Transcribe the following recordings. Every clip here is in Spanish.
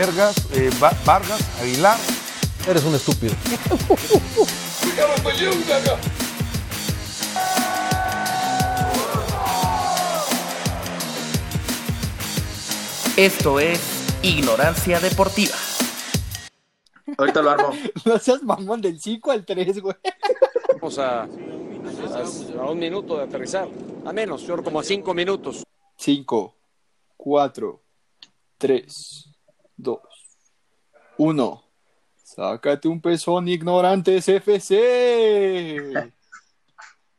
Vergas, eh, Va- Vargas, Aguilar. Eres un estúpido. Esto es Ignorancia Deportiva. Ahorita lo armo. No seas mamón del 5 al 3, güey. Estamos a, a- a un minuto de aterrizar. A menos, yo creo como a cinco minutos. 5, 4, 3, 2, 1. Sácate un pezón, ignorantes FC.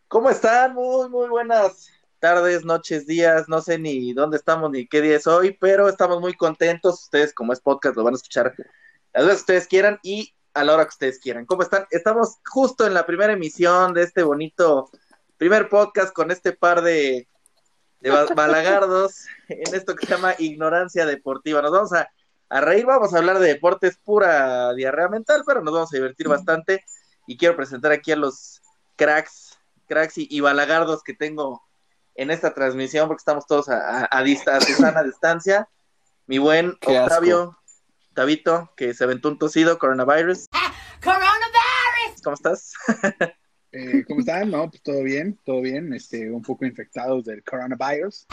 ¿Cómo están? Muy, muy buenas tardes, noches, días. No sé ni dónde estamos ni qué día es hoy, pero estamos muy contentos. Ustedes, como es podcast, lo van a escuchar las veces que ustedes quieran y a la hora que ustedes quieran. ¿Cómo están? Estamos justo en la primera emisión de este bonito primer podcast con este par de, de ba- balagardos en esto que se llama Ignorancia Deportiva. Nos vamos a, a reír, vamos a hablar de deportes pura diarrea mental, pero nos vamos a divertir bastante. Y quiero presentar aquí a los cracks, cracks y, y balagardos que tengo en esta transmisión, porque estamos todos a, a, a dista- a Susana distancia. Mi buen Qué asco. Octavio Tabito, que se aventó un tosido, coronavirus. Coronavirus. ¿Cómo estás? Eh, ¿Cómo están? No, pues todo bien, todo bien. Este, un poco infectados del coronavirus,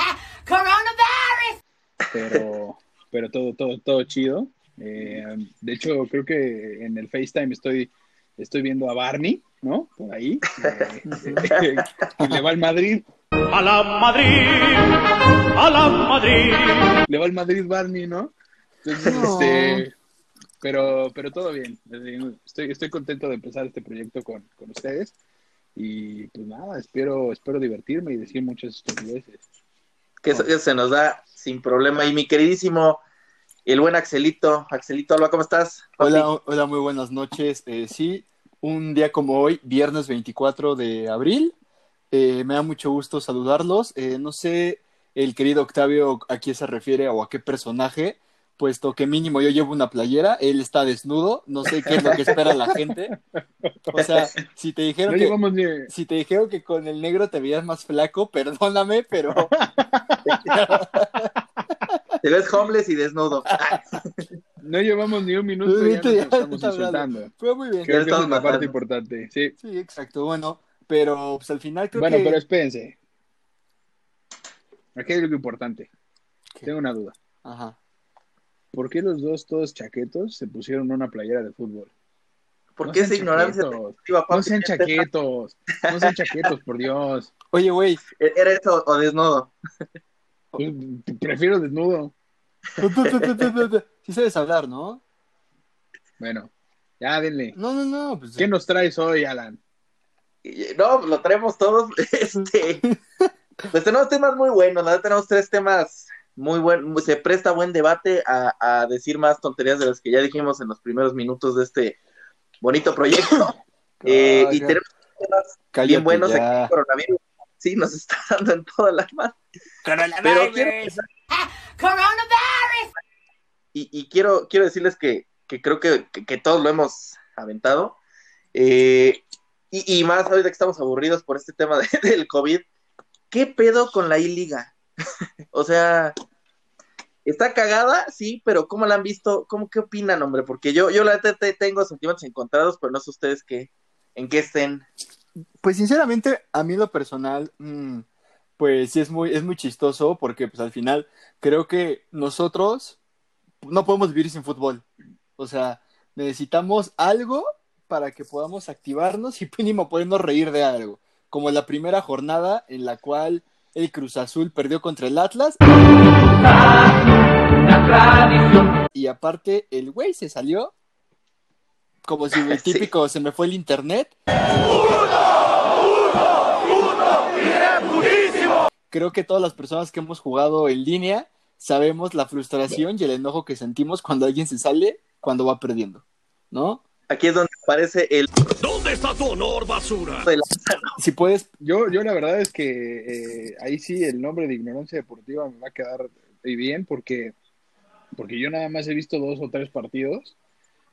Coronavirus. pero, pero todo, todo, todo chido. Eh, de hecho, creo que en el FaceTime estoy, estoy viendo a Barney, ¿no? Por ahí. eh, y le va al Madrid. A la Madrid, a la Madrid. Le va al Madrid Barney, ¿no? Entonces, No. este, pero, pero todo bien. Estoy, estoy contento de empezar este proyecto con, con ustedes. Y pues nada, espero, espero divertirme y decir muchas estupideces. Que eso, eso se nos da sin problema. Y mi queridísimo, el buen Axelito, Axelito Alba, ¿cómo estás? Hola, hola, muy buenas noches. Eh, sí, un día como hoy, viernes 24 de abril. Eh, me da mucho gusto saludarlos. Eh, no sé el querido Octavio a quién se refiere o a qué personaje, puesto que mínimo yo llevo una playera, él está desnudo, no sé qué es lo que espera la gente. O sea, si te dijeron No que, si te dijeron que con el negro te veías más flaco, perdóname, pero Te ves homeless y desnudo. no llevamos ni un minuto y ya nos Ya estamos insultando. fue muy bien. Creo que es la parte importante. Sí. Sí, exacto. Bueno, pero pues al final creo Bueno, que pero espérense. Aquí hay algo importante. ¿Qué? Tengo una duda. Ajá. ¿Por qué los dos, todos chaquetos, se pusieron una playera de fútbol? ¿Por No qué esa ignorancia? No sean chaquetos. No sean chaquetos, por Dios. Oye, güey, ¿Era eso o desnudo? Prefiero desnudo. sí sabes hablar, ¿no? Bueno, ya denle. No, no, no, pues ¿Qué nos traes hoy, Alan? No, lo traemos todos. Este, pues tenemos temas muy buenos, ¿verdad? Tenemos tres temas muy buenos. Se presta buen debate a, a decir más tonterías de las que ya dijimos en los primeros minutos de este bonito proyecto. Eh, y tenemos cállate bien buenos ya. coronavirus. Sí, nos está dando en toda la mano. Pero quiero empezar Coronavirus. y, y quiero, quiero decirles que, que creo que, que- que todos lo hemos aventado. Eh, y, y más ahorita que estamos aburridos por este tema de- del COVID. ¿Qué pedo con la I-Liga? o sea, está cagada, sí, pero ¿cómo la han visto? ¿Cómo qué opinan, hombre? Porque yo, yo la te- tengo sentimientos encontrados, pero no sé ustedes qué, en qué estén. Pues sinceramente, a mí lo personal, mm, pues sí es muy, es muy chistoso porque pues al final creo que nosotros no podemos vivir sin fútbol. O sea, necesitamos algo para que podamos activarnos y mínimo podernos reír de algo. Como la primera jornada en la cual el Cruz Azul perdió contra el Atlas. Y aparte, el güey se salió como si el Sí. típico se me fue el internet. Creo que todas las personas que hemos jugado en línea sabemos la frustración y el enojo que sentimos cuando alguien se sale cuando va perdiendo, ¿no? Aquí es donde aparece el ¿Dónde está tu honor, basura? Si puedes, Yo, yo la verdad es que eh, ahí sí el nombre de ignorancia deportiva me va a quedar bien porque, porque yo nada más he visto dos o tres partidos,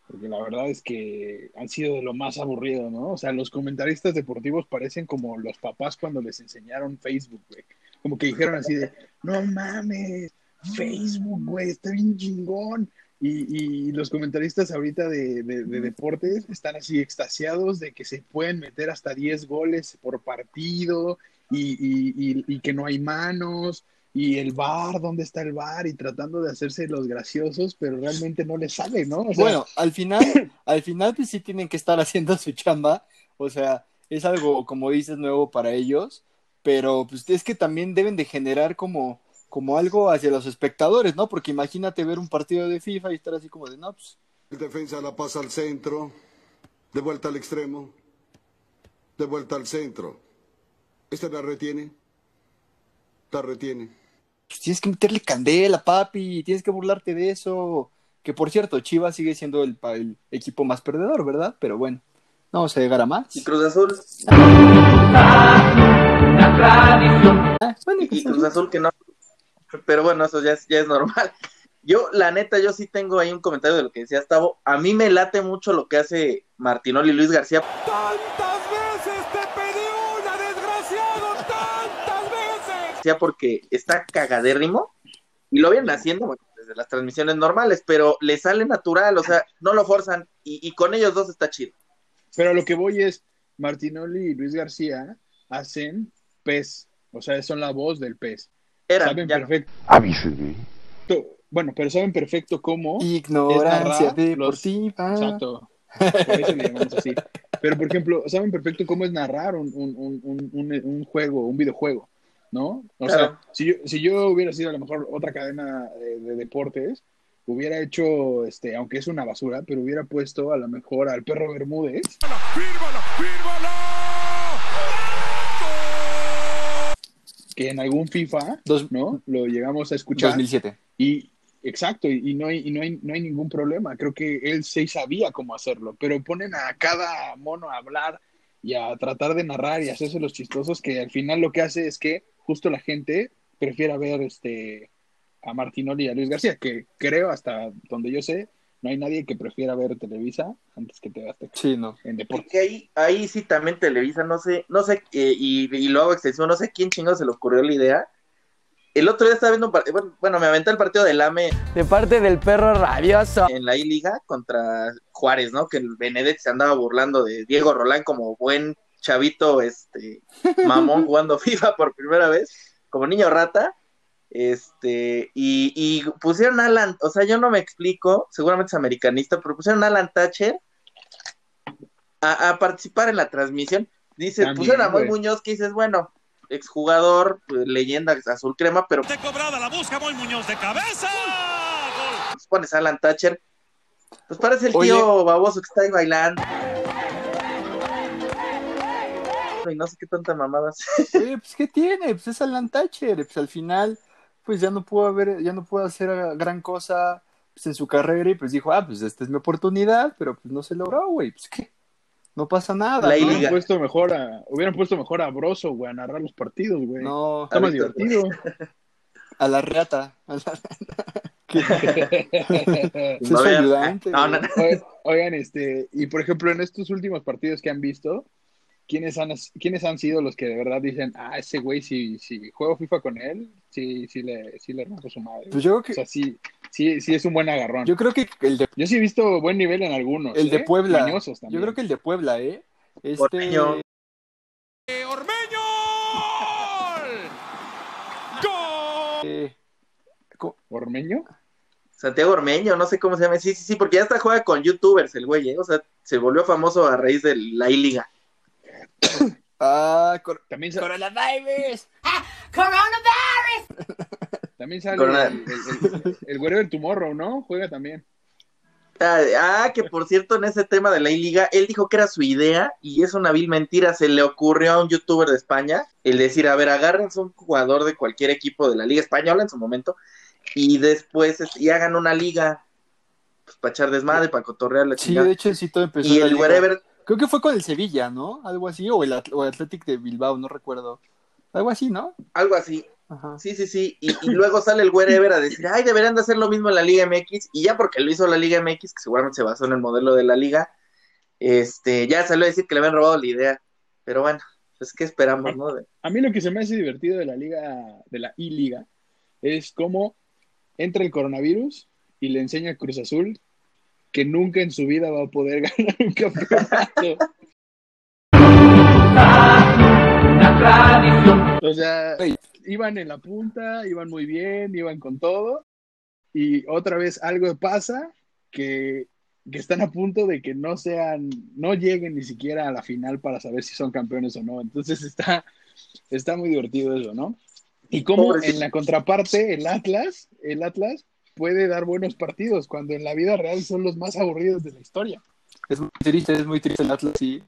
porque la verdad es que han sido de lo más aburrido, ¿no? O sea, los comentaristas deportivos parecen como los papás cuando les enseñaron Facebook, güey. Como que dijeron así de, no mames, Facebook, güey, está bien chingón. Y, y los comentaristas ahorita de, de- de deportes están así extasiados de que se pueden meter hasta 10 goles por partido y, y- y- que no hay manos y el VAR, ¿dónde está el VAR? Y tratando de hacerse los graciosos, pero realmente no les sale, ¿no? O sea, Bueno, al final, al final pues sí tienen que estar haciendo su chamba, o sea, es algo, como dices, nuevo para ellos, pero pues es que también deben de generar como, como algo hacia los espectadores, ¿no? Porque imagínate ver un partido de FIFA y estar así como de, no, pues, El defensa la pasa al centro, de vuelta al extremo, de vuelta al centro. Este la retiene, la retiene. pues tienes que meterle candela, papi, tienes que burlarte de eso. Que por cierto, Chivas sigue siendo el, pa- el equipo más perdedor, ¿verdad? Pero bueno, no vamos a llegar a más. Y Cruz Azul, Ah, bueno, y, pues, y Cruz Azul que no. Pero bueno, eso ya es, ya es normal. Yo, la neta, yo sí tengo ahí un comentario de lo que decía Tavo. A mí me late mucho lo que hace Martinoli y Luis García. ¡Tantas veces te pedí una, desgraciado! ¡Tantas veces! Porque está cagadérrimo y lo vienen haciendo bueno, desde las transmisiones normales, pero le sale natural, o sea, no lo forzan y, y con ellos dos está chido. Pero a lo que voy es, Martinoli y Luis García hacen pez, o sea, son la voz del pez. Eran, Saben ya no. perfecto. Avísenme. Bueno, pero saben perfecto cómo. Ignorancia es narrar los- deportiva. Exacto. Por eso le llamamos así. Pero, por ejemplo, saben perfecto cómo es narrar un, un, un, un, un- un juego, un videojuego, ¿no? O Claro. sea, si yo, si yo hubiera sido a lo mejor otra cadena de, de deportes, hubiera hecho, este, aunque es una basura, pero hubiera puesto a lo mejor al perro Bermúdez ¡Fírmala, fírmala! Que en algún FIFA, Dos- ¿no? Lo llegamos a escuchar. 2007. Y exacto, y, y no, hay, y no, hay, no hay ningún problema. Creo que él sí sabía cómo hacerlo, pero ponen a cada mono a hablar y a tratar de narrar y hacerse los chistosos que al final lo que hace es que justo la gente prefiera ver este a Martinoli y a Luis García, que creo hasta donde yo sé, no hay nadie que prefiera ver Televisa antes que TV Azteca Sí, no. en deporte. Ahí, ahí sí también Televisa, no sé, no sé, eh, y, y lo hago extensión, no sé quién chingado se le ocurrió la idea. El otro día estaba viendo un partido, bueno, bueno, me aventé el partido del AME De parte del perro rabioso. en la I-Liga contra Juárez, ¿no? Que el Benedetti se andaba burlando de Diego Rolán como buen chavito, este, mamón jugando FIFA por primera vez, como niño rata. Este, y, y pusieron a Alan, o sea, yo no me explico, seguramente es americanista, pero pusieron a Alan Thatcher a, a participar en la transmisión. Dice, También, pusieron a Moy. Muñoz, que dices, bueno, exjugador, pues, leyenda azul crema, pero De cobrada la busca Moy Muñoz de cabeza. Gol. pues, pones a Alan Thatcher, pues parece el Oye. tío baboso que está ahí bailando. Y no sé qué tanta mamadas. Oye, pues ¿qué tiene? Pues es Alan Thatcher, pues al final, pues ya no pudo haber, ya no pudo hacer gran cosa pues, en su carrera y pues dijo, ah, pues esta es mi oportunidad, pero pues no se logró, güey, pues qué, no pasa nada, La. Hubieran puesto mejor a, hubieran puesto mejor a Broso, güey, a narrar los partidos, güey. No, Está más divertido. a la reata, a la No ayudante. No, Oigan, este, y por ejemplo, en estos últimos partidos que han visto, ¿quiénes han, quiénes han sido los que de verdad dicen, ah, ese güey, si, si juego FIFA con él, sí, sí le, sí le rompo su madre? Pues yo creo que, O sea, sí, sí, sí es un buen agarrón. yo creo que el de, Yo sí he visto buen nivel en algunos. el de ¿eh? Puebla, Mañosos también. yo creo que el de Puebla, ¿eh? Este, Ormeño. ¡Ormeño! ¡Gol! eh, ¿Ormeño? Santiago Ormeño, no sé cómo se llama. Sí, sí, sí, porque ya está juega con youtubers el güey, ¿eh? O sea, se volvió famoso a raíz de la I-Liga. ah, cor- También, sa- coronavirus. Coronavirus! también sale Corona- el, el, el, el Wherever Tomorrow, ¿no? Juega también. Ah, ah, que por cierto, en ese tema de la I-Liga, él dijo que era su idea y es una vil mentira. Se le ocurrió a un youtuber de España el decir, a ver, agárrense un jugador de cualquier equipo de la Liga Española en su momento y después este, y hagan una liga pues, para echar desmadre, para cotorrear la Sí, chingada. de hecho sí todo empezó y el liga. wherever, Creo que fue con el Sevilla, ¿no? Algo así, o el, o el Athletic de Bilbao, no recuerdo. Algo así, ¿no? algo así. Ajá. Sí, sí, sí. Y, y luego sale el wherever a decir, ay, deberían de hacer lo mismo en la Liga MX. Y ya porque lo hizo la Liga MX, que seguramente se basó en el modelo de la Liga, este, ya salió a decir que le habían robado la idea. Pero bueno, pues qué esperamos, ¿no? De- A mí lo que se me hace divertido de la liga, de la I-Liga, es cómo entra el coronavirus y le enseña a Cruz Azul que nunca en su vida va a poder ganar un campeonato. O sea, iban en la punta, iban muy bien, iban con todo, y otra vez algo pasa que, que están a punto de que no sean, no lleguen ni siquiera a la final para saber si son campeones o no. Entonces está, está muy divertido eso, ¿no? Y como en la contraparte, el Atlas, el Atlas puede dar buenos partidos, cuando en la vida real son los más aburridos de la historia. Es muy triste, es muy triste el Atlas, sí.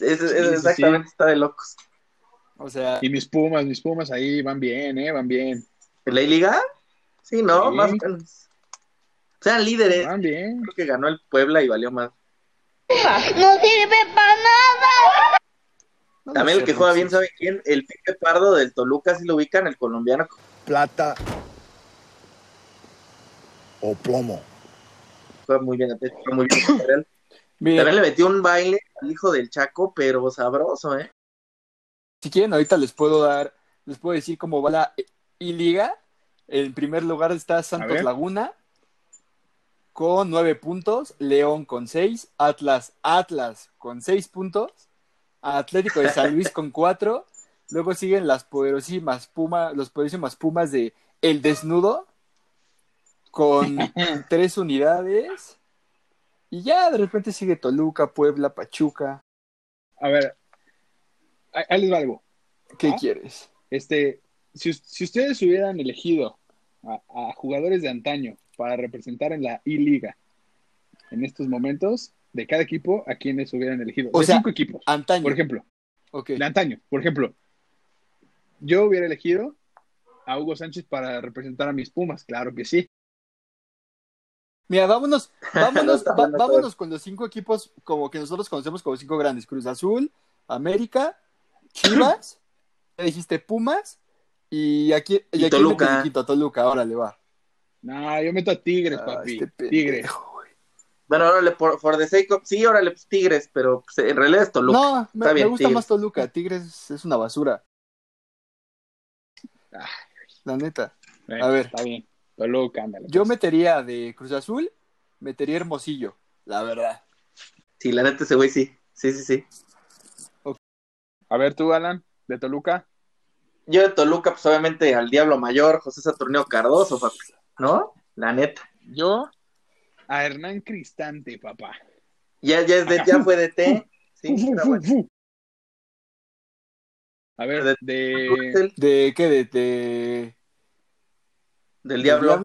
Es, Sí, sí, exactamente, está de locos. O sea, Y mis Pumas, mis Pumas ahí van bien, ¿eh? Van bien. ¿En la liga? Sí, ¿no? Sí. Más o menos. Sean líderes. Van bien. Creo que ganó el Puebla y valió más. No sirve para nada. no También el que juega bien. ¿sabe quién? El Pipe Pardo del Toluca, si lo ubican, el colombiano. Plata o plomo. Muy bien, muy bien. También le metió un baile al hijo del Chaco, pero sabroso, ¿eh? si quieren, ahorita les puedo dar, les puedo decir cómo va la I-Liga. En primer lugar está Santos. Laguna con nueve puntos, León con seis, Atlas, Atlas con seis puntos, Atlético de San Luis con cuatro, luego siguen las poderosísimas Pumas, los poderosísimas Pumas de El Desnudo con tres unidades. Y ya de repente sigue Toluca, Puebla, Pachuca. A ver, ahí les va algo. ¿Qué ¿Ah? quieres? Este, si, si ustedes hubieran elegido a, a jugadores de antaño para representar en la I-Liga en estos momentos, de cada equipo, ¿a quiénes hubieran elegido? O de sea, cinco equipos, Antaño. por ejemplo. Ok. De antaño, por ejemplo. Yo hubiera elegido a Hugo Sánchez para representar a mis Pumas, claro que sí. Mira, vámonos, vámonos, va- vámonos con los cinco equipos como que nosotros conocemos como cinco grandes. Cruz Azul, América, Chivas, ya dijiste Pumas, y aquí, y aquí Toluca. quinto, Toluca, órale, va. No, yo meto a Tigres, Ah, papi. este Tigres. Bueno, órale, por, for the sake of- sí, órale, pues Tigres, pero pues, en realidad es Toluca. No, me, Está bien, me gusta Tigres. más Toluca. Tigres es una basura. Ah. La neta. A ver. Está bien. Toluca, ándale. Yo pues. metería de Cruz Azul, metería Hermosillo, la verdad. Sí, la neta ese güey sí. Sí, sí, sí. A ver tú, Alan, de Toluca. Yo de Toluca, pues obviamente al Diablo Mayor, José Saturnio Cardoso, papi. ¿No? La neta. Yo a Hernán Cristante, papá. Ya, ya, es de, ya fue de T. Sí, fu, bueno. A ver, De- de... Del, ¿De qué? De, de... del Diablo.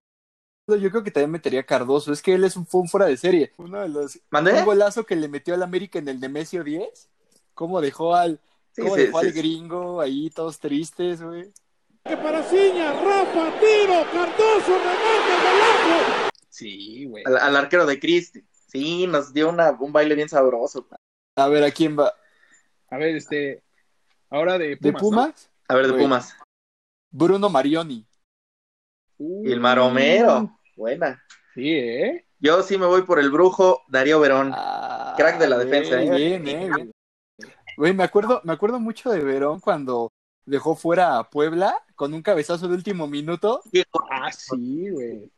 Yo creo que también metería a Cardoso. Es que él es un, fue un fuera de serie. Uno de los. ¿Mandé? Un golazo que le metió al América en el Nemesio 10. ¿Cómo dejó al, Sí, cómo sí, dejó sí, al sí. gringo ahí todos tristes, güey? Que para Ciña, Rafa, tiro, Cardoso, remate, golazo. Sí, güey. Al, al arquero de Cristi. Sí, nos dio una, un baile bien sabroso. A ver, ¿a quién va? A ver, este... Ahora de Pumas, ¿De ¿no? Pumas? A ver, de. Pumas. Bruno Marioni. Uh, Y el Maromero. Buena. Sí, ¿eh? Yo sí me voy por el brujo Darío Verón. Ah, Crack de la defensa, ¿eh? Bien, eh, bien. Güey, me acuerdo, me acuerdo mucho de Verón cuando dejó fuera a Puebla con un cabezazo de último minuto. Ah, sí, güey.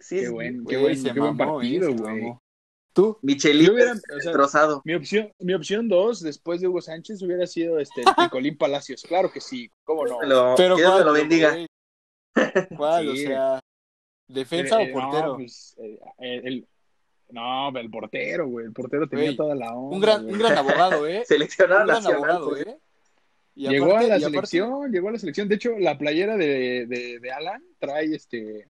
Sí, Qué sí. buen, qué Güey, buen, qué buen mamó, partido, eh, se güey. ¿Tú? Michelito hubiera- o sea, destrozado. Mi opción, mi opción dos, después de Hugo Sánchez, hubiera sido este Picolín Palacios. Claro que sí, cómo no. Pero que Dios me ¿cuál, lo bendiga. ¿Cuál? O Sí. sea, ¿defensa Eh, eh, o portero? No, pues, eh, el, el- no, el portero, güey. El portero tenía Güey, toda la onda. un, gran, güey. un gran abogado, ¿eh? Seleccionado un gran nacional. abogado, pues. ¿eh? Y llegó aparte- a la y aparte- selección, llegó a la selección. De hecho, la playera de, de, de Alan trae este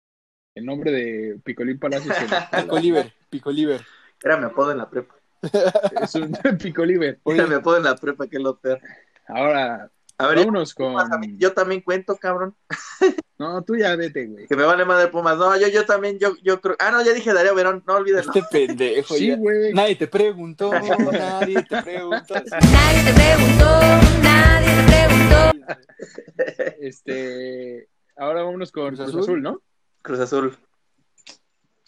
el nombre de Picolín Palacios. Picoliver, Picoliver. Era mi apodo en la prepa. es un Picoliver. Oye, Era mi apodo en la prepa, que lo peor. Ahora, A ver, vámonos con. Yo también cuento, cabrón. No, tú ya vete, güey. Que me vale madre Pumas. No, yo, yo también, yo, yo creo. Ah, no, ya dije Darío Verón, no olvídenlo. este pendejo. Sí, güey. Nadie te preguntó, nadie te preguntó. Nadie te preguntó, nadie te preguntó. Este, ahora vámonos con Cruz Cruz Azul. Azul, ¿no? Cruz Azul.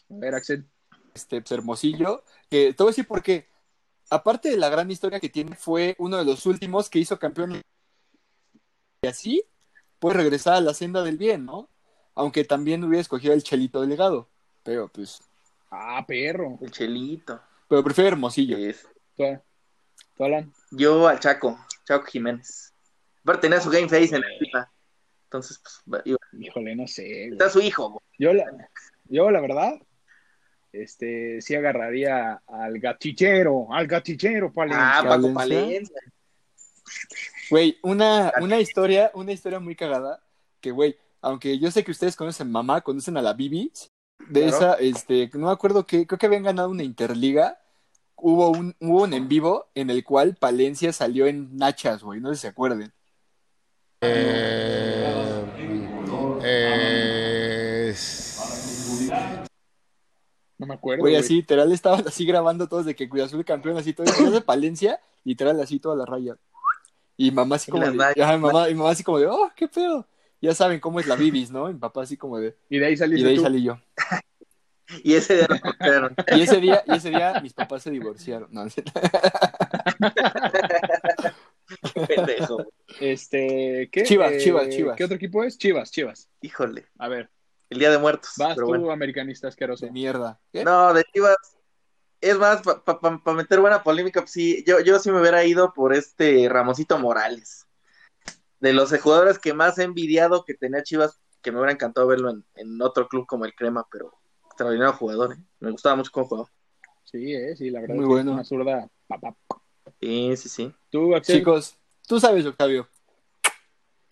A ver, Axel. Este pues, Hermosillo, que te voy a decir por qué. Aparte de la gran historia que tiene, fue uno de los últimos que hizo campeón. Y así puede regresar a la senda del bien, ¿no? aunque también hubiera escogido el Chelito Delgado, pero pues, Ah, perro. El Chelito. pero prefiero Hermosillo. Es- ¿Tú, tú, Alan? Yo al Chaco, Chaco Jiménez. Aparte tenía su game face en la FIFA. Entonces, pues, iba- Híjole, no sé. güey. está su hijo. güey. Yo la, yo la verdad, este, sí agarraría al gatichero, al gatichero, Palencia. Ah, Paco. Palencia. Güey, una, una historia, una historia muy cagada, que güey, aunque yo sé que ustedes conocen mamá, conocen a la Bibis, de Claro. esa, este, no me acuerdo que, creo que habían ganado una interliga, hubo un, hubo un en vivo en el cual Palencia salió en nachas, güey, no sé si se acuerden. No me acuerdo. Güey, así, literal, estaban así grabando todos de que Cruz Azul campeón, así todo, y de Palencia, literal, así toda la raya. Y mamá así Y como de, ajá, mamá, y mamá así como de, oh, qué pedo. Ya saben cómo es la Bibis, ¿no? Y mi papá así como de, Y de ahí y saliste de ahí tú. salí yo. Y ese día lo cortaron. Y ese día, y ese día mis papás se divorciaron. No, Pendejo. Este, ¿qué? Chivas, Eh, Chivas, Chivas. ¿Qué otro equipo es? Chivas, Chivas. Híjole. A ver, El día de muertos. vas pero tú, bueno. americanista asqueroso. de mierda. ¿Qué? No, de Chivas. Es más, para meter buena polémica, pues sí, yo, yo sí me hubiera ido por este Ramosito Morales. De los jugadores que más he envidiado que tenía Chivas, que me hubiera encantado verlo en, en otro club como el Crema, pero extraordinario jugador, ¿eh? Me gustaba mucho cómo jugaba. Sí, eh, sí, la verdad Muy es que bueno. una zurda. pa, pa. Sí, sí, sí. Tú, Axel. Chicos, tú sabes, Octavio.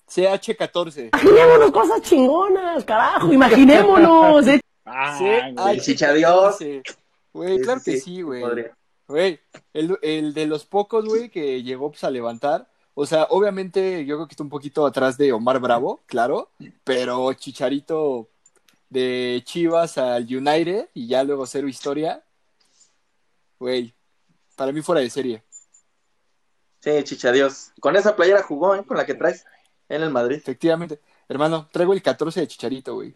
CH14. Imaginémonos cosas chingonas, carajo, imaginémonos. eh. Ah, CH14. El chichadios. Güey, claro que sí, güey. Güey, el, el de los pocos, güey, que llegó pues, a levantar. O sea, obviamente yo creo que está un poquito atrás de Omar Bravo, claro. Pero Chicharito de Chivas al United y ya luego cero historia. Güey, para mí fuera de serie. Sí, chichadios. Con esa playera jugó, ¿eh? Con la que traes en el Madrid. Efectivamente. Hermano, traigo el 14 de Chicharito, güey.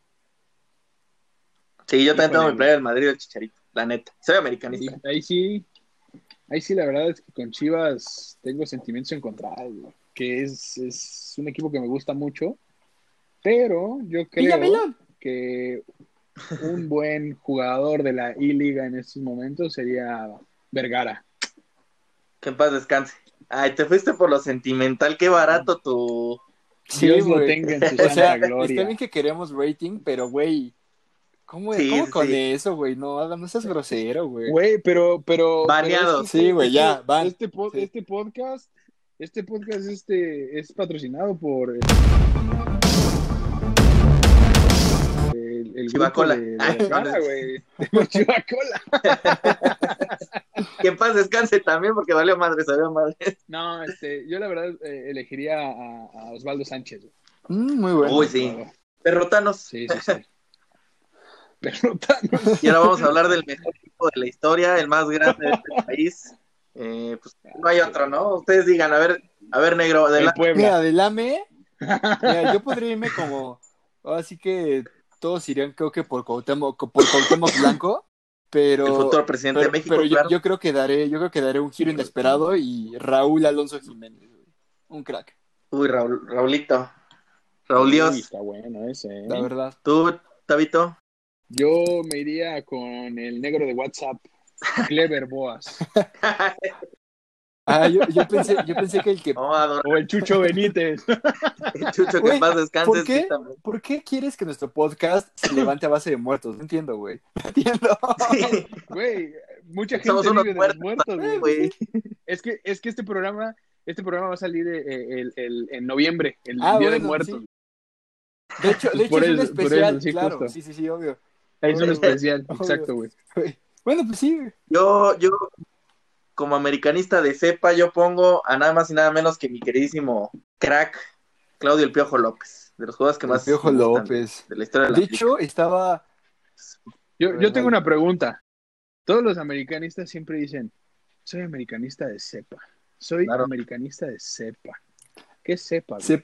Sí, yo también tengo mi playera del Madrid del Chicharito, la neta. Soy americanista. Ahí sí, ahí sí, la verdad es que con Chivas tengo sentimientos encontrados, güey, que es, es un equipo que me gusta mucho, pero yo creo que un buen jugador de la I-Liga en estos momentos sería Vergara. Que en paz descanse. Ay, te fuiste por lo sentimental, qué barato tu... Sí, Dios lo güey. tenga en su O sea, gloria. está bien que queremos rating, pero, güey, ¿cómo, Sí, ¿cómo sí, con eso, güey? No, hagas- no seas grosero, güey. Güey, pero, pero. Baneados. pero este- Sí, güey, ya, este- van. Este, po- Sí. este podcast, este podcast este, es patrocinado por. El, el, grupo de- de Ay, güey. Que en paz descanse también, porque valió madre, salió madre. No, este, yo la verdad eh, elegiría a, a Osvaldo Sánchez. güey. Mm, muy bueno. Uy, sí. Perrotanos. Sí, sí, sí. Pero tan- Y ahora vamos a hablar del mejor equipo de la historia, el más grande de este país. Eh, pues no hay otro, ¿no? Ustedes digan, a ver, a ver, negro, de el la... Puebla. Mira, del AME, mira, yo podría irme como, así que todos irían creo que por Cuauhtémoc, por Cuauhtémoc Blanco, pero, el futuro presidente pero, de México, pero yo, claro. yo creo que daré, yo creo que daré un giro inesperado y Raúl Alonso Jiménez, güey. un crack, Uy, Raúl, Raulito. Raúl Dios. Uy, está bueno ese. ¿eh? la verdad. ¿Tú, Tabito? Yo me iría con el negro de WhatsApp, Clever Boas. Ah, yo, yo pensé, yo pensé que el que, O el Chucho Benítez. el Chucho, que paz descanse. ¿por qué? ¿por qué quieres que nuestro podcast se levante a base de muertos? No entiendo, güey, no entiendo. Sí, Güey, mucha gente Somos unos vive de los muertos, muertos, güey. güey. Es que, es que este programa, este programa va a salir eh, el, el- en noviembre, el Ah, Día de Muertos. sí. De hecho, de hecho Por es un eso- especial, eso, sí, claro, justo. sí, sí, sí, obvio. Es un especial, Obvio. exacto, güey. Bueno, pues sí, güey. Yo, yo, como americanista de cepa, yo pongo a nada más y nada menos que mi queridísimo crack, Claudio El Piojo López, de los jugadores que El más Piojo López. de la historia de la hecho, estaba. Yo, yo tengo una pregunta. Todos los americanistas siempre dicen, soy americanista de cepa. Soy Claro. americanista de cepa. ¿Qué es cepa? güey?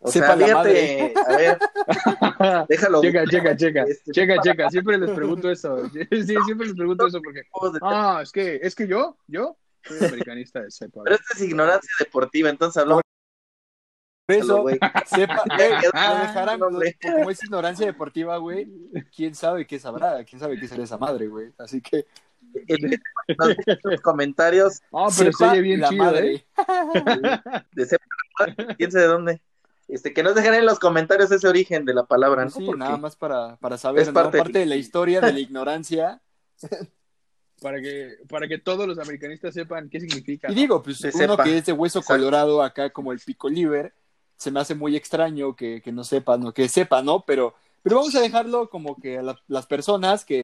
Se, O sepa sea, la fíjate, a ver, déjalo. checa, checa, checa, Este, checa, para- checa. Siempre les pregunto eso. Sí, siempre les pregunto eso porque, ah, es que, es que yo, yo soy americanista de cepa. Pero esto es ignorancia deportiva, entonces hablamos Por eso, güey. sepa, quedó lo dejarán, como es ignorancia deportiva, güey, quién sabe qué sabrá, quién sabe qué será esa madre, güey. Así que, En los comentarios Ah, pero se sepa oye bien la chido, madre. ¿eh? de sepa, quién sabe de dónde. Este, que nos dejen en los comentarios ese origen de la palabra, ¿no? Sí, Porque nada más para, para saber, Es ¿no? parte- de la historia de la ignorancia. Para que, para que todos los americanistas sepan qué significa. Y ¿no? digo, pues Se uno sepa. que es de hueso Exacto. colorado acá como el pico liver, se me hace muy extraño que, que no sepa, ¿no? Que sepa, ¿no? Pero, pero vamos a dejarlo como que a la- las personas que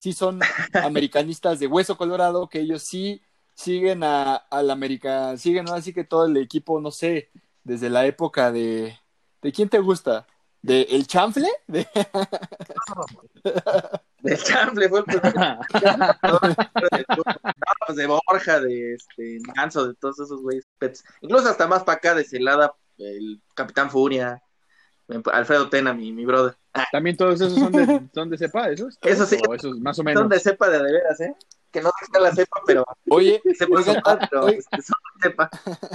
sí son americanistas de hueso colorado, que ellos sí siguen a, al América, siguen ¿no? así que todo el equipo, no sé, desde la época de... ¿De quién te gusta? ¿De El Chanfle? De- del chamble fue el pues de Borja, de este, Ganso, de todos esos güeyes. Incluso hasta más para acá de Celada, el Capitán Furia, Alfredo Tena, mi, mi brother. También todos esos son de, son de cepa, esos. Eso sí. O esos más o menos. Son de cepa de de veras, ¿eh? Que no sé la cepa, pero Oye, oigan, son, pero oye, son de cepa.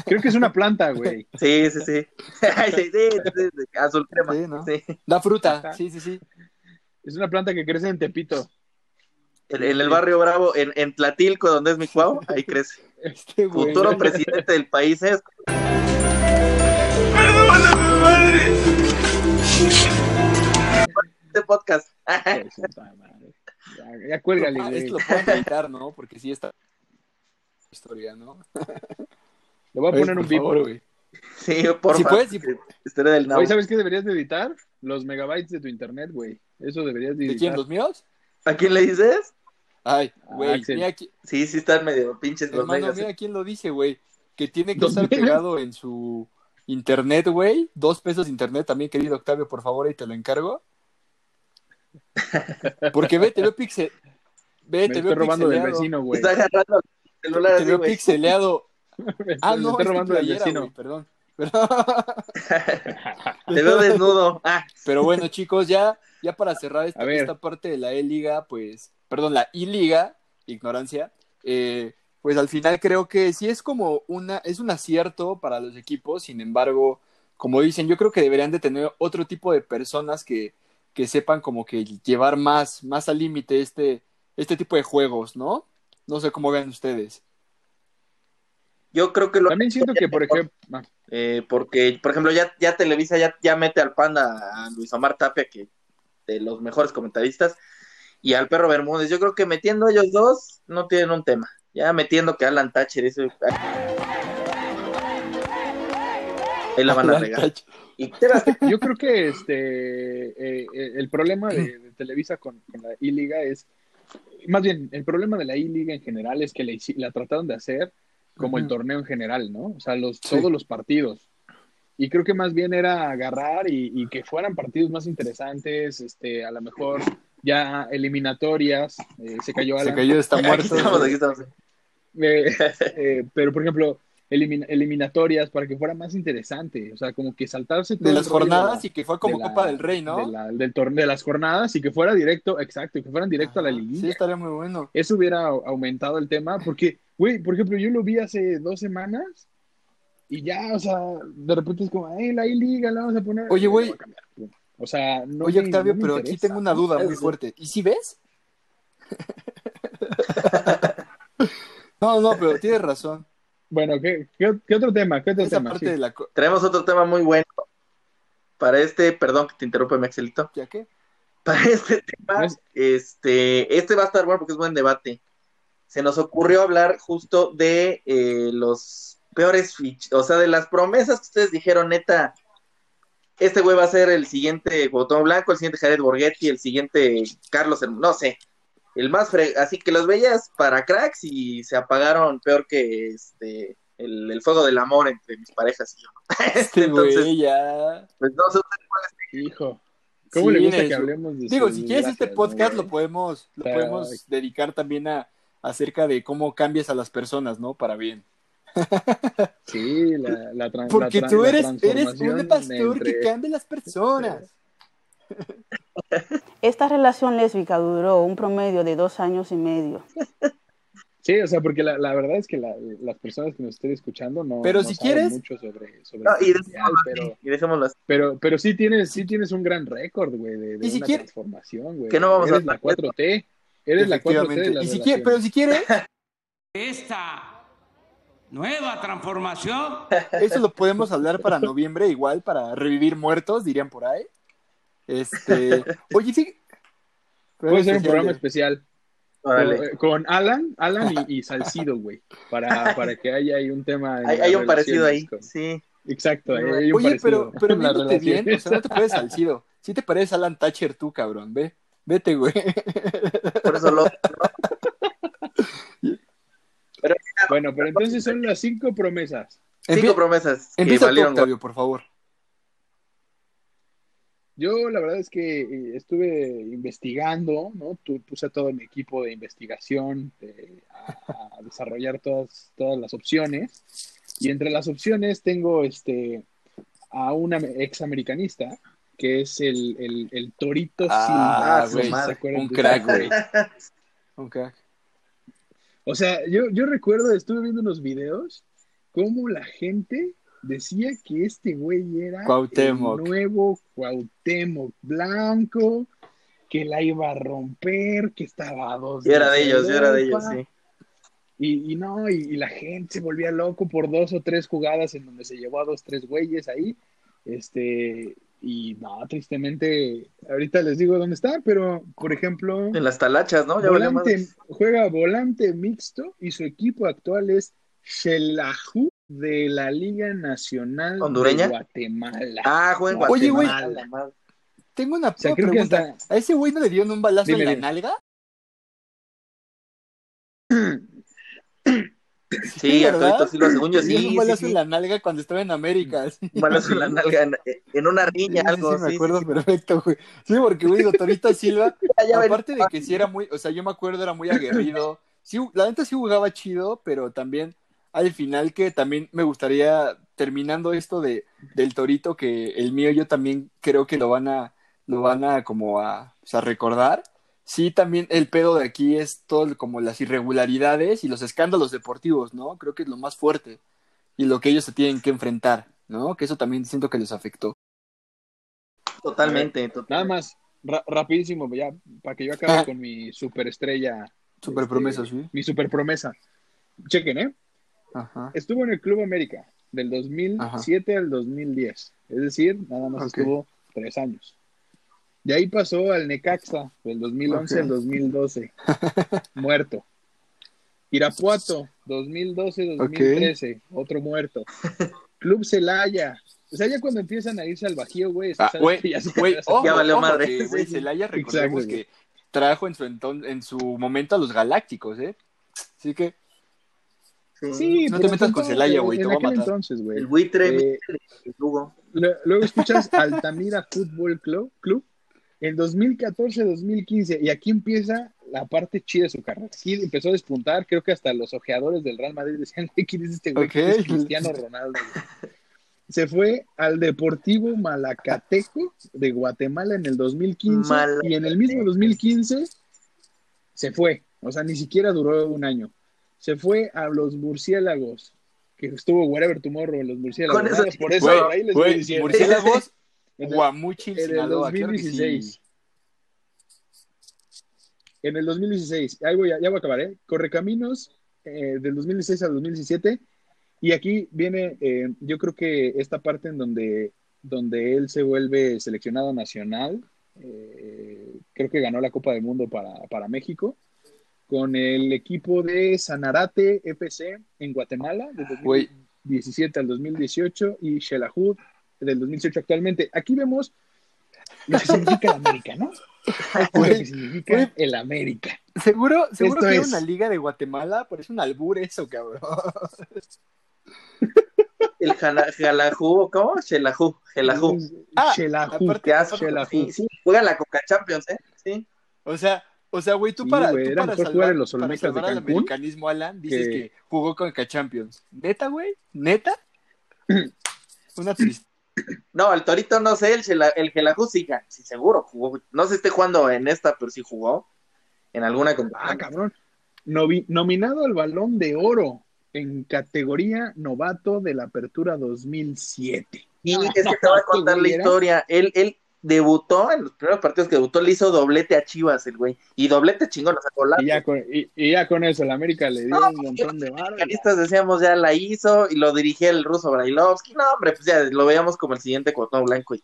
Creo que es una planta, güey. Sí, sí, sí. Sí, sí, sí, sí, Azul crema. Sí, ¿no? Sí. da fruta, Ajá. sí, sí, sí. Es una planta que crece en Tepito. En, en el barrio Bravo, en, en Tlatilco, donde es mi cuau, ahí crece. Este güey. Futuro presidente del país es. Este podcast. Ya, ya cuélgale, Ah, güey. esto lo pueden editar, ¿no? Porque sí está historia, ¿no? Le voy a poner un favor, güey. Sí, por Si favor. puedes, si- Historia del. Oye, ¿sabes qué deberías de editar? Los megabytes de tu internet, güey. Eso deberías de ¿De quién? editar. ¿Los míos? ¿A quién le dices? Ay, Ah, güey, mira, Sí, sí están medio pinches los hermano, megas. mira quién lo dice, güey. Que tiene que ¿Dos estar pegado en su internet, güey. Dos pesos de internet también, querido Octavio, por favor, ahí te lo encargo. Porque ve, te veo pixel... Ve, Me te estoy veo robando del pixeleado. vecino, güey. Está agarrando el celular Te así, veo güey. pixeleado. Me Ah, me no, estoy robando del playera, vecino. güey, perdón. Te veo desnudo. Ah, Pero bueno, chicos, ya, ya para cerrar esta, esta parte de la E-Liga, pues, perdón, la I-Liga, ignorancia, eh, pues al final creo que sí es como una, es un acierto para los equipos, sin embargo, como dicen, yo creo que deberían de tener otro tipo de personas que, que sepan como que llevar más, más al límite este, este tipo de juegos, ¿no? No sé cómo vean ustedes. yo creo que lo También siento que, por ejemplo... ah, Eh, porque, por ejemplo, ya, ya Televisa ya, ya mete al panda a Luis Omar Tapia, que de los mejores comentaristas, y al perro Bermúdez. Yo creo que metiendo ellos dos no tienen un tema. Ya metiendo que Alan Thatcher, eso, ahí la van a regar. Y Yo creo que este eh, eh, el problema de, de Televisa con, con la I-Liga es, más bien, el problema de la I-Liga en general es que la, la trataron de hacer como el torneo en general, ¿no? O sea, los, Sí. todos los partidos. Y creo que más bien era agarrar y, y que fueran partidos más interesantes, este, a lo mejor ya eliminatorias, eh, se cayó Se Alan. cayó, está Aquí muerto. estamos, aquí estamos. Eh, eh, pero, por ejemplo, elimin- eliminatorias para que fuera más interesante, o sea, como que saltarse todo De las jornadas la- y que fue como de la- Copa del Rey, ¿no? de, la- del torneo, de las jornadas y que fuera directo, exacto, que fueran directo a la Sí, liguilla. estaría muy bueno. Eso hubiera au- aumentado el tema, porque, güey, por ejemplo, yo lo vi hace dos semanas y ya, o sea, de repente es como, ay, la I-Liga la vamos a poner. Oye, y güey. O sea, no Oye, me- Octavio, no me pero aquí tengo una duda muy fuerte. ¿Y si ves? no, no, pero tienes razón. Bueno, ¿qué, qué, qué otro tema? ¿Qué otro Esa tema? parte Sí. de la... Tenemos otro tema muy bueno. Para este, perdón que te interrumpa, Maxelito. ¿Ya qué? Para este tema, No es- este, este va a estar bueno porque es buen debate. Se nos ocurrió hablar justo de eh, los peores fich, o sea, de las promesas que ustedes dijeron, neta, este güey va a ser el siguiente Botón Blanco, el siguiente Jared Borghetti, el siguiente Carlos, Herm- no sé, el más fre así que los veías para cracks y se apagaron peor que este el, el fuego del amor entre mis parejas y yo. Este Entonces, güey ya... pues no sé, Hijo. ¿Cómo Sí, le gusta que hablemos de Digo, si quieres este podcast ¿no? lo podemos, lo Ay. podemos dedicar también a acerca de cómo cambias a las personas, ¿no? Para bien. Sí, la, la, Porque la tra- tú eres, un pastor entre- que cambia las personas. Esta relación lésbica duró un promedio de dos años y medio. Sí, o sea, porque la, la verdad es que la- las personas que nos estén escuchando no, Pero no si saben quieres- mucho sobre, sobre No, y dejémoslo pero, y dejémoslo así. pero, pero sí tienes, sí tienes un gran récord, güey, de, de Y si una quiere- transformación, güey. Que no vamos a Eres la hablar de 4T, eres la 4T de Efectivamente. las Y si quiere, pero si quiere, Esta nueva transformación eso lo podemos hablar para noviembre, igual, para revivir muertos, dirían por ahí. Este, oye, sí. Puede ser un programa especial especial Órale. con, Alan, Alan y, y Salcido, güey, para, para que haya ahí un tema. Hay, un parecido ahí, sí. Exacto, hay un de- Oye, pero, parecido pero bien, o sea, no te pareces al Cido. Sí te pareces Alan Thatcher tú, cabrón. Ve, vete, güey. Por eso lo. Bueno, pero entonces son las cinco promesas. Cinco Empie- promesas que Empieza tú, valieron. Octavio, por favor. Yo la verdad es que eh, estuve investigando, ¿no? Tu- Puse a todo mi equipo de investigación eh, a, a desarrollar todas, todas las opciones. Y entre las opciones tengo este a una ex americanista, que es el, el, el Torito Ah, Silva. güey, ¿se acuerdan un crack, güey. Un crack. O sea, yo, yo recuerdo, estuve viendo unos videos, cómo la gente decía que este güey era Cuauhtémoc. el nuevo Cuauhtémoc Blanco, que la iba a romper, que estaba a dos Yo era de ellos, yo era de ellos, Europa. sí. Y, y no, y, y la gente se volvía loco por dos o tres jugadas en donde se llevó a dos, tres güeyes ahí. Este, y no, tristemente, ahorita les digo dónde está, pero por ejemplo, En las talachas, ¿no? Ya volante, juega volante mixto y su equipo actual es Xelajú de la Liga Nacional ¿Hondureña? de Guatemala. Ah, juega en Oye, güey. Guatemala. Tengo una, O sea, pregunta. hasta- ¿A ese güey no le dieron un balazo Dime, en la dime. nalga? Sí, a. Torito Silva, según yo Le dieron sí, un sí, balazo sí. en la nalga cuando estaba en América. Sí, Un balazo en la nalga en, en una sí, riña, sí, algo sí, me acuerdo perfecto, güey. Sí, porque, güey, Torito Silva, aparte de que sí era muy, o sea, yo me acuerdo, era muy aguerrido. Sí, la neta sí jugaba chido, pero también al final que también me gustaría, terminando esto de, del Torito, que el mío yo también creo que lo van a, lo van a como a, o sea, recordar. Sí, también el pedo de aquí es todo como las irregularidades y los escándalos deportivos, ¿no? Creo que es lo más fuerte y lo que ellos se tienen que enfrentar, ¿no? Que eso también siento que les afectó. Totalmente, totalmente. Nada más, ra- rapidísimo, ya, para que yo acabe Ah. con mi superestrella. Super este, promesa, sí. Mi super promesa. Chequen, ¿eh? Ajá. Estuvo en el Club América del 2007 al 2010. Es decir, nada más estuvo tres años. De ahí pasó al Necaxa del 2011 Ok. al 2012. Muerto. Irapuato, 2012-2013. Otro muerto. Club Celaya. O sea, ya cuando empiezan a irse al Bajío, güey, Ah, güey, ya se güey, ojo, Ya valió ojo, madre. que, güey. Celaya, recordemos Exacto, que trajo en su, en su momento a los Galácticos, ¿eh? Así que Sí, No te metas con Celaya, güey, te va a matar. entonces, güey. El buitre, Eh, el Lugo. Lo- Luego escuchas Altamira Fútbol Club, Club en 2014-2015 y aquí empieza la parte chida de su carrera. Aquí empezó a despuntar, creo que hasta los ojeadores del Real Madrid decían, ¿quién es este güey? Ok. ¿Quién es Cristiano Ronaldo? güey?". Se fue al Deportivo Malacateco de Guatemala en el 2015 y en el mismo 2015 se fue, o sea, ni siquiera duró un año. Se fue a los murciélagos, que estuvo Wherever Tomorrow en los murciélagos. Con eso- por eso, por ahí les voy diciendo. murciélagos, En el- Guamuchil, en el Sinaloa, claro que sí. 2016. En el 2016, ahí voy a- ya voy a acabar, ¿eh? Correcaminos eh, del 2016 al 2017. Y aquí viene, eh, yo creo que esta parte en donde, donde él se vuelve seleccionado nacional. eh, creo que ganó la Copa del Mundo para, para México. Con el equipo de Sanarate FC en Guatemala, del Güey. 2017 al 2018, y Xelajú del 2018 actualmente. Aquí vemos lo que significa el América, ¿no? Es lo que significa el América. Seguro, seguro Esto que era es. una liga de Guatemala, parece un albur eso, cabrón. El jala- Jalajú, ¿cómo? Xelajú, Xelajú. Ah, aparte- asco. Xelajú. Sí, sí. Juega la Coca Champions, ¿eh? Sí. O sea, o sea, güey, tú Sí, para, güey, tú para salvar, jugar en los para Olmecas de salvar al Cancún americanismo, Alan, dices que- que jugó con K Champions. ¿Neta, güey? ¿Neta? Una tristeza. No, el Torito no sé, el, el Jelajú sí, sí, seguro jugó. No sé si esté jugando en esta, pero sí jugó en alguna Ah, competición. cabrón. Novi- nominado al Balón de Oro en categoría novato de la Apertura 2007. Y es que te voy a contar la historia. Él, él debutó en los primeros partidos que debutó, le hizo doblete a Chivas el güey. Y doblete chingón, o sea, golazo. Y ya, con, y, y ya con eso, la América le dio No, un montón de. Americanistas decíamos ya la hizo y lo dirigía el ruso Brailovsky. No, hombre, pues ya lo veíamos como el siguiente Cuauhtémoc Blanco. Y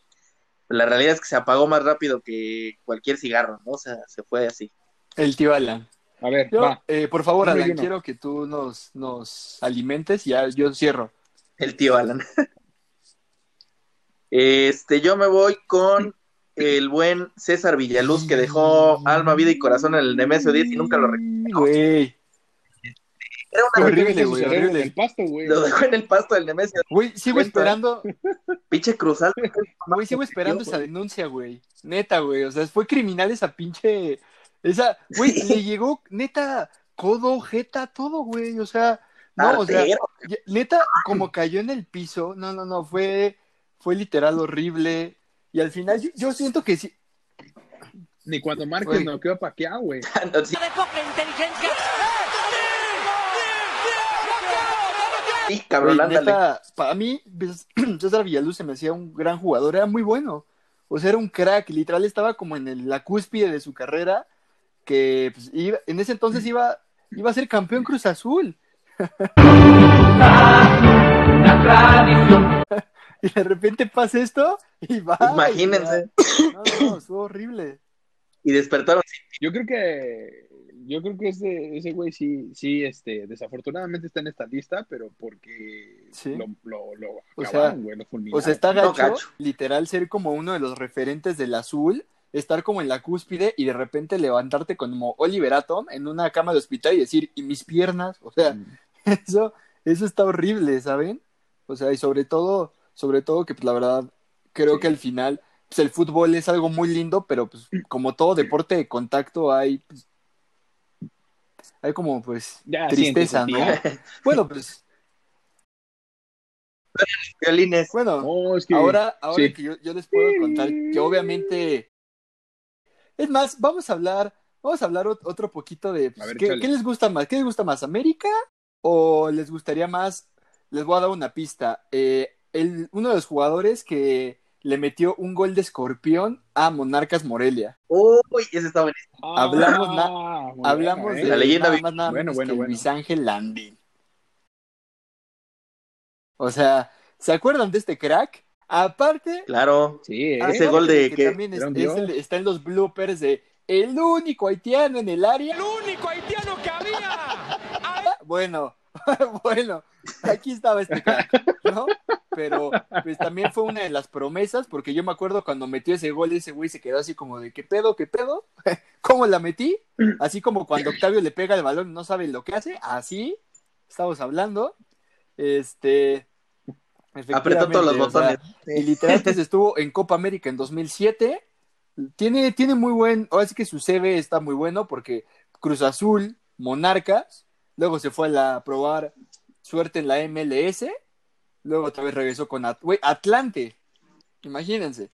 la realidad es que se apagó más rápido que cualquier cigarro, ¿no? O sea, se fue así. El tío Alan. A ver, Yo, va. eh, por favor, Alan, quiero que tú nos, nos alimentes y ya yo cierro. El tío Alan. Este, yo me voy con el buen César Villaluz que dejó alma, vida y corazón en el Nemesio 10 y nunca lo recuperó. Era una horrible, güey, en el pasto, güey. Lo dejó en el pasto del Nemesio. Güey, sigo esperando, Pinche cruzal. güey, sigo esperando esa denuncia, güey. Neta, güey, o sea, fue criminal esa pinche, esa, güey, le llegó, neta, codo, jeta, todo, güey, o sea, no, o sea, neta, como cayó en el piso, no, no, no, fue, fue literal horrible, y al final yo, yo siento que sí, Ni cuando Márquez no quedó paqueado, güey. Sí, sí, cabrón, Güey, ándale. neta, para mí, pues, César Villaluz se me hacía un gran jugador, era muy bueno. O sea, era un crack, literal estaba como en el- la cúspide de su carrera, que pues, iba- en ese entonces iba, iba a ser campeón Cruz Azul. y de repente pasa esto y va. Imagínense. No, no, no, estuvo horrible. Y despertaron. Yo creo que yo creo que ese, ese güey sí, sí, este, desafortunadamente está en esta lista, pero porque Sí. lo, lo, lo O acabaron, sea, güey, lo fulminaron. O sea, está No, gacho. literal, ser como uno de los referentes del azul, estar como en la cúspide y de repente levantarte como Oliver Atom en una cama de hospital y decir, ¿y mis piernas? O sea, Mm. eso, eso está horrible, ¿saben? O sea, y sobre todo, sobre todo que pues, la verdad, creo que al final, pues el fútbol es algo muy lindo, pero pues como todo deporte de contacto hay, pues, hay como pues Ya, tristeza, ¿no? Bueno, pues, Violines. bueno. No, es que Ahora, ahora sí. que yo, yo les puedo contar que obviamente. Es más, vamos a hablar, vamos a hablar ot- otro poquito de pues, ver, ¿qué, qué les gusta más? ¿Qué les gusta más? ¿América? ¿O les gustaría más? Les voy a dar una pista. Eh, el, uno de los jugadores que le metió un gol de escorpión a Monarcas Morelia. Uy, ese está buenísimo. Ah, hablamos Hablamos bueno, de ¿eh? La leyenda nada más, nada Bueno, menos bueno, que bueno. Luis Ángel Landín. O sea, ¿se acuerdan de este crack? Aparte, Claro. Sí, ¿eh? Ese gol de que que- también es- es el- está en los bloopers de el único haitiano en el área. ¡El único haitiano que había! Bueno, bueno, aquí estaba este crack, ¿no? Pero pues también fue una de las promesas, porque yo me acuerdo cuando metió ese gol, ese güey se quedó así como de ¿qué pedo, qué pedo? ¿Cómo la metí? Así como cuando Octavio le pega el balón y no sabe lo que hace, así estamos hablando. Este Apretó todos los efectivamente, o sea, botones. y literal pues, estuvo en Copa América en 2007. Tiene, tiene muy buen, ahora sí que su CV está muy bueno porque Cruz Azul, Monarcas, luego se fue a, la- a probar suerte en la MLS, luego otra vez regresó con At- Atlante, imagínense.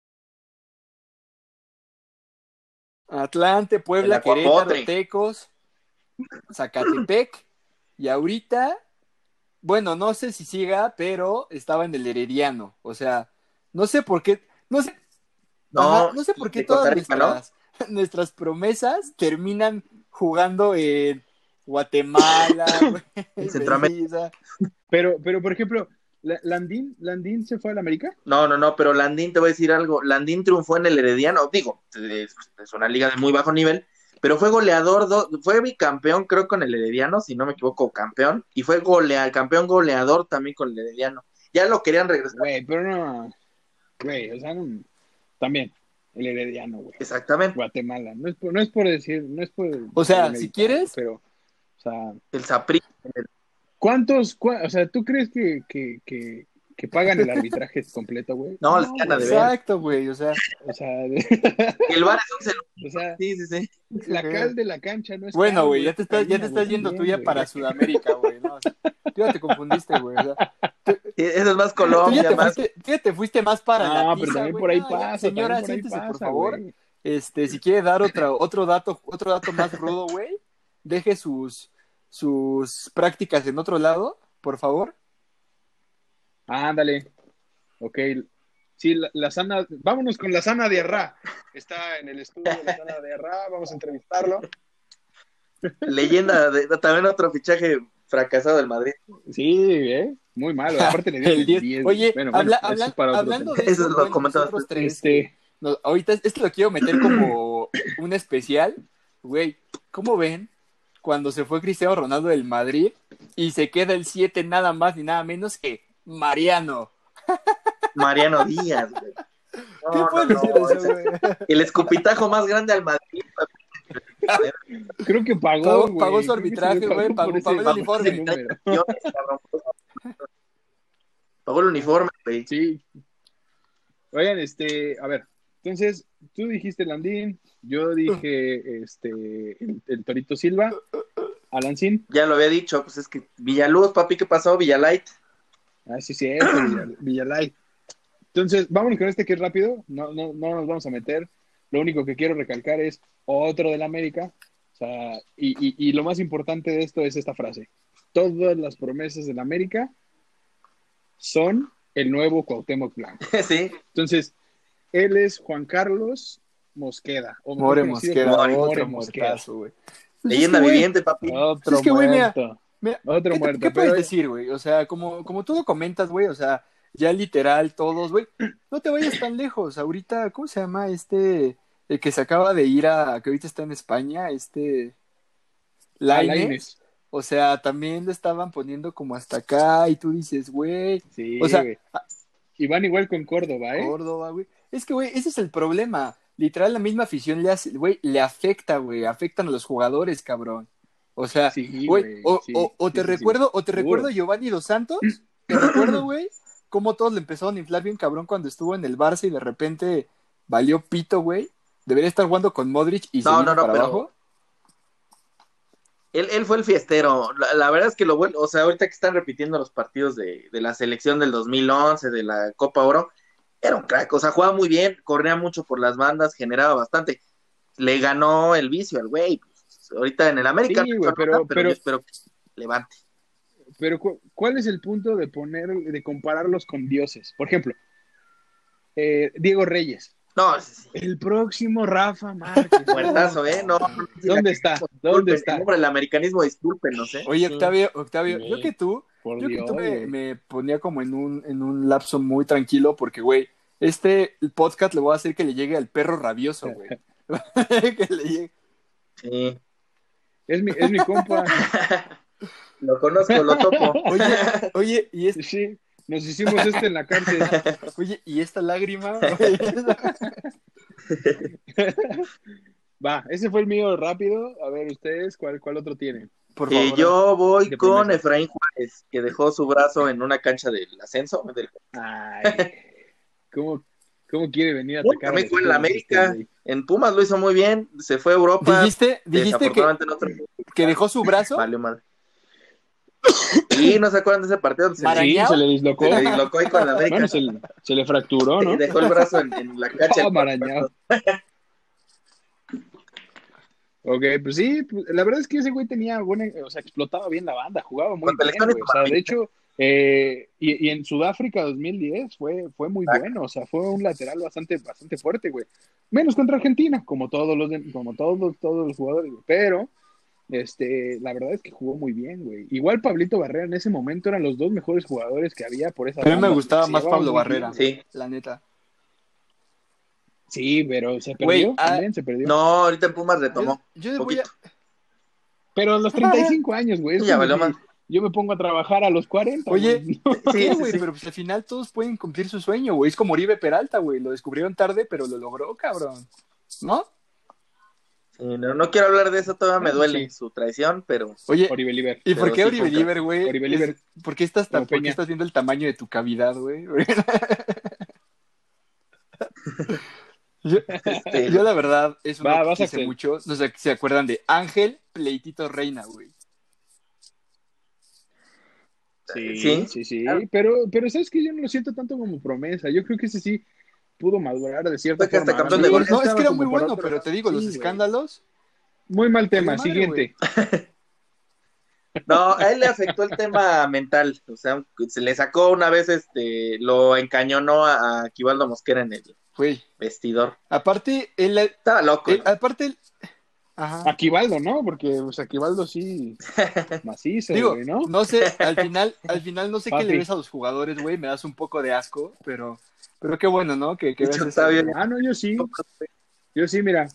Atlante, Puebla. Querétaro, Tecos, Zacatepec, y ahorita, bueno, no sé si siga, pero estaba en el Herediano, o sea, no sé por qué, no sé, No, Ajá, no sé por qué todas Rica, ¿no? nuestras, promesas terminan jugando en Guatemala, En Centroamérica. Pero, pero por ejemplo, Landín, Landín se fue a la América. No, no, no, pero Landín, te voy a decir algo. Landín triunfó en el Herediano, digo, es, es una liga de muy bajo nivel, pero fue goleador, do- fue bicampeón, creo, con el Herediano, si no me equivoco, campeón, y fue golea, campeón goleador también con el Herediano. Ya lo querían regresar. Güey, pero no. Güey, o sea, no- también. El Herediano, güey. Exactamente. Guatemala. No es por, no es por decir, no es por. O sea, si quieres- Pero, o sea, El Zapri. ¿Cuántos? cua- o sea, ¿tú crees que, que, que, que pagan el arbitraje completo, güey? No, les gana de ver. Exacto, güey, o sea, O sea, El bar es un celular. o sea, Sí, sí, sí. la cal de la cancha no es bueno, güey, ya te estás, ya te estás yendo tú también, ya güey. para Sudamérica, güey, ¿no? O sea, tú ya te confundiste, güey, o sea, Eso es más tú ya Colombia, te más. fuiste, tú ya te fuiste más para No, la pero tiza, también güey, por ahí no, pasa. Señora, también por ahí siéntese, por favor. Este, si quiere dar otra, otro dato, otro dato más rudo, güey, deje sus, sus prácticas en otro lado, por favor. Ándale. Ok. Sí, la, la sana. Vámonos con la sana Diarra. Está en el estudio la sana Diarra. Vamos a entrevistarlo. Leyenda, de, también otro fichaje fracasado del Madrid. Sí, ¿eh? Muy malo. Aparte le El dieron 10. 10. Oye, Bueno, habla- bueno, eso habla- es para hablando de Eso eso, lo comentaba tres, Este, no, ahorita esto lo quiero meter como un especial. Güey, ¿cómo ven cuando se fue Cristiano Ronaldo del Madrid y se queda el 7 nada más ni nada menos que Mariano? Mariano Díaz, güey. No, ¿Qué no, decir eso, güey? El escupitajo más grande al Madrid. creo que pagó. Pagó- güey. pagó su arbitraje, güey, pagó- pagó el uniforme. Pagó el uniforme, güey. Sí. Oigan, este, a ver, entonces, tú dijiste Landín, yo dije, este, el, el Torito Silva, Alancín, Ya lo había dicho, pues es que Villaluz, papi, ¿qué pasó? Villalight. ah, sí, sí, es, Villa- Villalay. Entonces, vámonos con este que es rápido, no, no, no nos vamos a meter, lo único que quiero recalcar es otro del América, o sea, y, y, y lo más importante de esto es esta frase, todas las promesas del América son el nuevo Cuauhtémoc Blanco. sí. Entonces, él es Juan Carlos Mosqueda. O More Mosqueda, como More otro muertazo, güey. Pues es Leyenda que, viviente, papi. Otro Es que, güey, mira, muerto. Mira, Otro ¿qué, te- muerto, ¿qué puedes pero- decir, güey? O sea, como, como tú lo comentas, güey, o sea, ya literal todos, güey, no te vayas tan lejos. Ahorita, ¿cómo se llama este, el que se acaba de ir a, que ahorita está en España, este, Ah, Lainez? Lainez. O sea, también lo estaban poniendo como hasta acá y tú dices, güey, Sí, o sea, güey. Y van igual con Córdoba, ¿eh? Córdoba, güey. Es que, güey, ese es el problema. Literal, la misma afición le hace, güey, le afecta, güey, afectan a los jugadores, cabrón. O sea, Sí, güey, güey, o, sí, o- o sí, te sí, recuerdo, o te Seguro. recuerdo a Giovanni Dos Santos, te recuerdo, güey, cómo todos le empezaron a inflar bien cabrón cuando estuvo en el Barça y de repente valió pito, güey. Debería estar jugando con Modric y se No, vino no, no, para pero- abajo. Él, él fue el fiestero. La, la verdad es que lo bueno, o sea, ahorita que están repitiendo los partidos de, de la selección del 2011, de la Copa Oro, era un crack. O sea, jugaba muy bien, corría mucho por las bandas, generaba bastante. Le ganó el vicio al güey. Pues, ahorita en el América, Sí, no pero- nada, pero- yo espero que levante. Pero cu- ¿cuál es el punto de poner, de compararlos con dioses? Por ejemplo, eh, Diego Reyes. No, sí, sí. El próximo Rafa Márquez. Muertazo, ¿eh? No, ¿Dónde está? ¿Dónde está? en nombre del americanismo, disculpen, no sé. Oye, Octavio, Octavio, Sí. yo que tú, Por yo que tú me, ponía como en un, en un lapso muy tranquilo porque, güey, este podcast le voy a hacer que le llegue al perro rabioso, güey. que le llegue. Sí. Es mi, es mi compa. Lo conozco, lo topo. Oye, oye, y es, Sí, nos hicimos este en la cárcel. oye, y esta lágrima? Va, ese fue el mío rápido. A ver, ustedes, ¿cuál, cuál otro tienen? por Eh, favor. yo voy con. Efraín Juárez, que dejó su brazo en una cancha del ascenso. del- Ay, ¿cómo, cómo quiere venir a atacar? También fue en la este América. güey? En Pumas lo hizo muy bien, se fue a Europa. Dijiste, dijiste que, que dejó su brazo. Valió madre. Y no se acuerdan de ese partido donde se, Sí, se le dislocó. se le dislocó ahí con la América. Bueno, se, le- se le fracturó, ¿no? Y dejó el brazo en, en la cancha. Ah, Marañao. Ok, pues sí, la verdad es que ese güey tenía buena, o sea, explotaba bien la banda, jugaba muy Cuando bien, güey. O sea, de hecho, eh, y, y en Sudáfrica 2010 fue, fue muy Exacto. bueno, o sea, fue un lateral bastante, bastante fuerte, güey. Menos contra Argentina, como todos los, de- como todos, todos los jugadores, güey. Pero, este, la verdad es que jugó muy bien, güey. Igual Pablito Barrera en ese momento eran los dos mejores jugadores que había por esa A mí me gustaba más Pablo Barrera. bien. Sí. La neta. Sí, pero se perdió, Güey, ah, también se perdió. No, ahorita en Pumas retomó. Yo, yo voy a, Pero a los 35 años, güey. Ya valió más. Yo me pongo a trabajar a los 40. Oye, güey. Sí, Sí, sí, güey, sí. pero pues al final todos pueden cumplir su sueño, güey. Es como Oribe Peralta, güey. Lo descubrieron tarde, pero lo logró, cabrón. ¿No? No, no quiero hablar de eso, todavía me Sí. duele su traición, pero Oye, Oribe Liber. ¿y por qué sí, Oribe. Liber, güey? Oribe Liber. ¿Por qué estás tan, por qué estás viendo el tamaño de tu cavidad, güey? yo, este, yo, la verdad es uno Va, que Axel. mucho. No sé si se acuerdan de Ángel Pleitito Reina, güey. Sí, Sí, sí, sí. claro. Pero, pero sabes que yo no lo siento tanto como promesa. Yo creo que ese sí pudo madurar de cierta Fue que hasta forma. campeón de Igual goleo. No, es que era muy bueno, pero te digo, los Sí, escándalos. Muy mal tema. Madre, Siguiente. No, a él le afectó el tema mental. O sea, se le sacó una vez, este, lo encañonó a, a Aquivaldo Mosquera en el vestidor. aparte, él, Estaba loco. él- aparte, él- ajá. Aquivaldo, ¿no? Porque pues, Aquivaldo sí macizo, Digo, güey, ¿no? no sé, al final, al final no sé qué le ves a los jugadores, güey, me das un poco de asco, pero, pero qué bueno, ¿no? Que, que bien. Ah, no, yo sí. Yo sí, mira.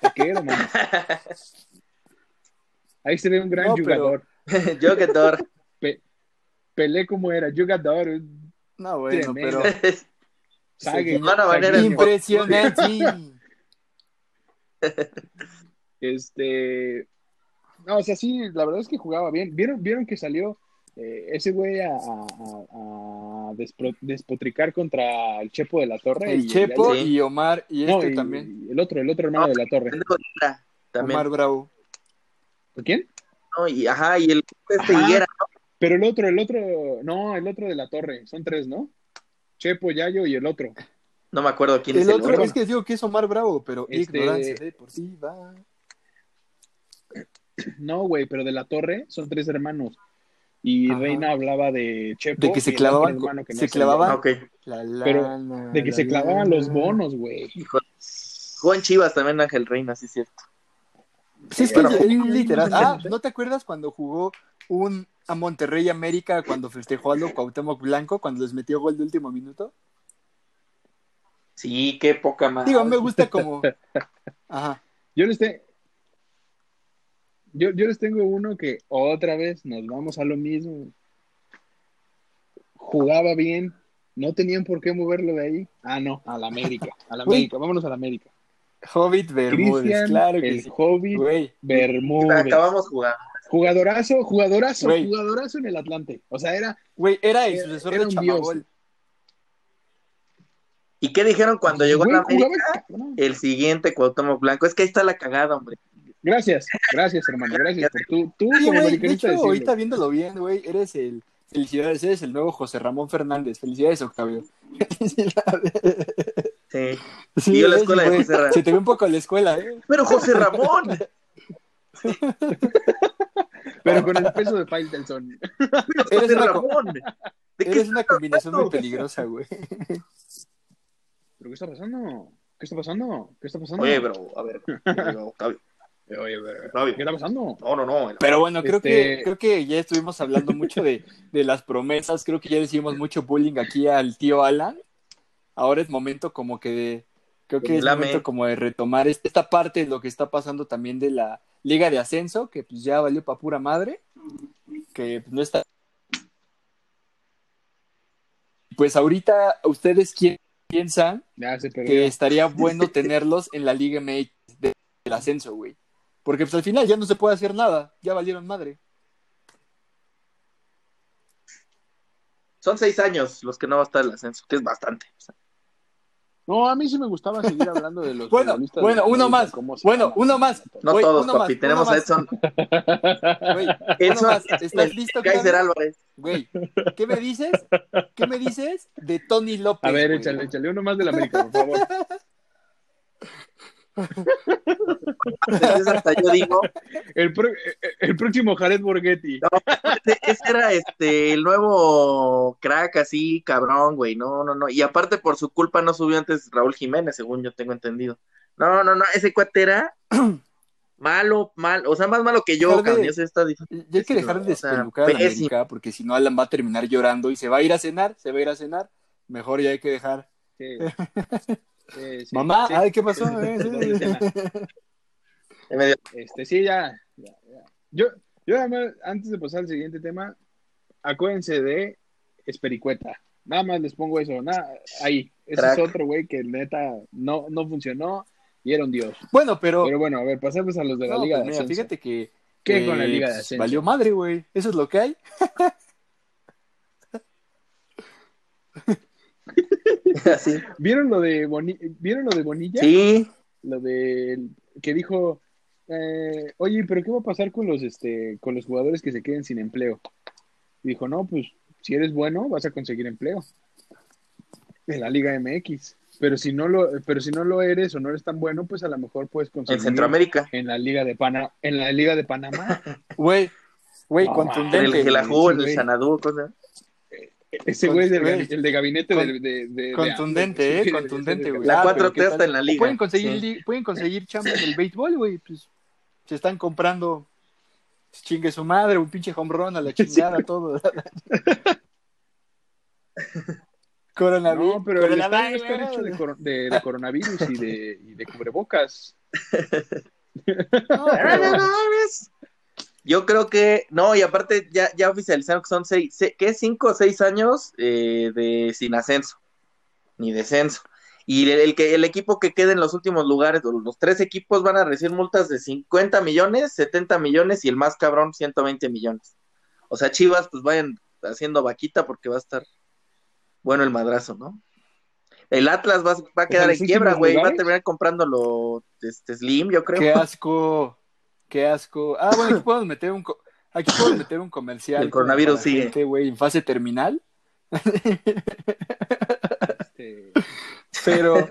Te quiero, mano. Ahí se ve un gran No, pero- jugador. Pe- Pelé como era, jugador. No, bueno, Tremendo. pero Sague, el- Saguinho. impresionante. Este. No, o sea, sí, la verdad es que jugaba bien. ¿Vieron, vieron que salió eh, ese güey a, a- a- a despro- despotricar contra el Chepo de la Torre? El y- Chepo Sí. y Omar y No, este y- también, y el otro, el otro hermano de la Torre. De También. Omar Bravo. ¿Quién? No, y, ajá, y el este Ajá. Higuera, Pero el otro, el otro, no, el otro de la Torre. Son tres, ¿no? Chepo, Yayo y el otro. no me acuerdo quién El es el otro, otro. es que digo que es Omar Bravo, pero Este- ignorancia deportiva. No, güey, pero de la Torre son tres hermanos. Y Ajá. Reina hablaba de Chepo. De que se clavaban que no se clavaban. Ah. La Pero De que la se clavaban los bonos, güey. En Chivas también Ángel Reina, sí es cierto. Sí, es que Bueno, él literal. no, Ah, no, ¿no te acuerdas cuando jugó un a Monterrey América cuando festejó a lo Cuauhtémoc Blanco cuando les metió gol de último minuto? Sí, qué poca más. Digo, me gusta como. Ajá. Yo les, te- yo, yo les tengo uno que otra vez nos vamos a lo mismo. Jugaba bien, no tenían por qué moverlo de ahí. Ah, no, a la América, a la. América, vámonos a la América. Hobbit Bermúdez, claro que el sí. Hobbit Bermúdez. Acabamos jugando. Jugadorazo, jugadorazo, jugadorazo en el Atlante. O sea, era güey, era el sucesor era de. Chamagol. ¿Y qué dijeron cuando llegó a Güey, la América? El siguiente Cuauhtémoc Blanco. Es que ahí está la cagada, hombre. Gracias, gracias, hermano, gracias por tú, tú Oye, como güey, de hecho, ahorita viéndolo bien, güey, eres el. Felicidades, eres el nuevo José Ramón Fernández. Felicidades, Octavio. Sí. Sí, Y yo la escuela de. José Ra- Se te ve un poco la escuela, ¿eh? Pero José Ramón. Pero con el peso de Faitelson. Eres José una, Ramón. ¿De eres una combinación muy peligrosa, güey. ¿Pero qué está pasando? ¿Qué está pasando? ¿Qué está pasando? Oye, pero, a ver. Octavio. Oye, Octavio. ¿qué está pasando? No, no, no. Pero bueno, creo, Este- que, creo que ya estuvimos hablando mucho de, de las promesas. Creo que ya decimos mucho bullying aquí al tío Alan. Ahora es momento como que de. Creo que es Lame. momento como de retomar este- esta parte de lo que está pasando también de la Liga de Ascenso, que pues ya valió para pura madre. Que pues, no está. Pues ahorita, ¿ustedes quién piensan que estaría bueno tenerlos en la Liga MX de- del ascenso, güey. Porque pues al final ya no se puede hacer nada, ya valieron madre. Son seis años los que no va a estar el ascenso, que es bastante. O sea, No, a mí sí me gustaba seguir hablando de los Bueno, futbolistas bueno, de uno más, bueno, uno más. no todos, papi. más, Tenemos a. Edson, Güey, Edson uno más. ¿Estás listo, Kaiser Álvarez. Güey, ¿qué me dices? ¿Qué me dices de Tony López? A ver, échale, échale uno más del América, por favor. Entonces, hasta yo digo, El, pro- el próximo Jared Borghetti. ese, ese era este el nuevo crack así, cabrón, güey. No, no, no. Y aparte por su culpa no subió antes Raúl Jiménez, según yo tengo entendido. No, no, no, ese cuate era malo, mal, o sea, más malo que yo, cabrón. Sé, está difícil. Ya hay que dejar de O sea, despelucar a. América, porque si no Alan va a terminar llorando y se va a ir a cenar, se va a ir a cenar. Mejor ya hay que dejar. Sí. Sí, sí. Mamá, Sí. ay, ¿qué pasó? Eh, Este, sí, ya. ya, ya. Yo, yo además, antes de pasar al siguiente tema, acuérdense de Espericueta. Nada más les pongo eso. Nada, ahí. Ese Crack. es otro güey que neta no, no funcionó y era un dios. Bueno, pero, Pero bueno, a ver, pasemos a los de la no, Liga pues de mira, Ascenso. fíjate que ¿Qué eh, con la Liga de pues, Ascenso? valió madre, güey. Eso es lo que hay. así. ¿Vieron lo de Boni- ¿Vieron lo de Bonilla? Sí, Lo de que dijo, eh, oye, pero ¿qué va a pasar con los este con los jugadores que se queden sin empleo? Y dijo, no, pues si eres bueno vas a conseguir empleo en la Liga MX. Pero si no lo, pero si no lo eres o no eres tan bueno, pues a lo mejor puedes conseguir en Centroamérica. en la Liga de Pana, en la Liga de Panamá. Güey, Güey, No, contundente. El. Gelahu, el güey. Sanadú, cosa. Ese güey del el de gabinete de, de, de- de- Contundente, de- eh, de- contundente, güey. La Ah, 4T pero ¿qué está tal? en la liga. Pueden conseguir, Sí. pueden conseguir chamba en el béisbol, güey. Pues se están comprando chingue su madre, un pinche home run a la chingada, todo. Coronavirus. No, pero el estadio coronavirus. está hecho de, coro- de- de coronavirus y de, y de cubrebocas. No, pero- Yo creo que, no, y aparte ya, ya oficializaron que son seis, se- ¿qué? Cinco o seis años eh, de sin ascenso, ni descenso. Y el, el que, el equipo que quede en los últimos lugares, los, tres equipos van a recibir multas de 50 millones, 70 millones y el más cabrón 120 millones. O sea, Chivas, pues vayan haciendo vaquita porque va a estar bueno el madrazo, ¿no? El Atlas va, va a quedar en quiebra, güey, va a terminar comprándolo este, Slim, yo creo. Qué asco. Qué asco. Ah, bueno, aquí podemos meter un, co- aquí podemos meter un comercial. El coronavirus sigue. gente, güey, en fase terminal. Este, Pero,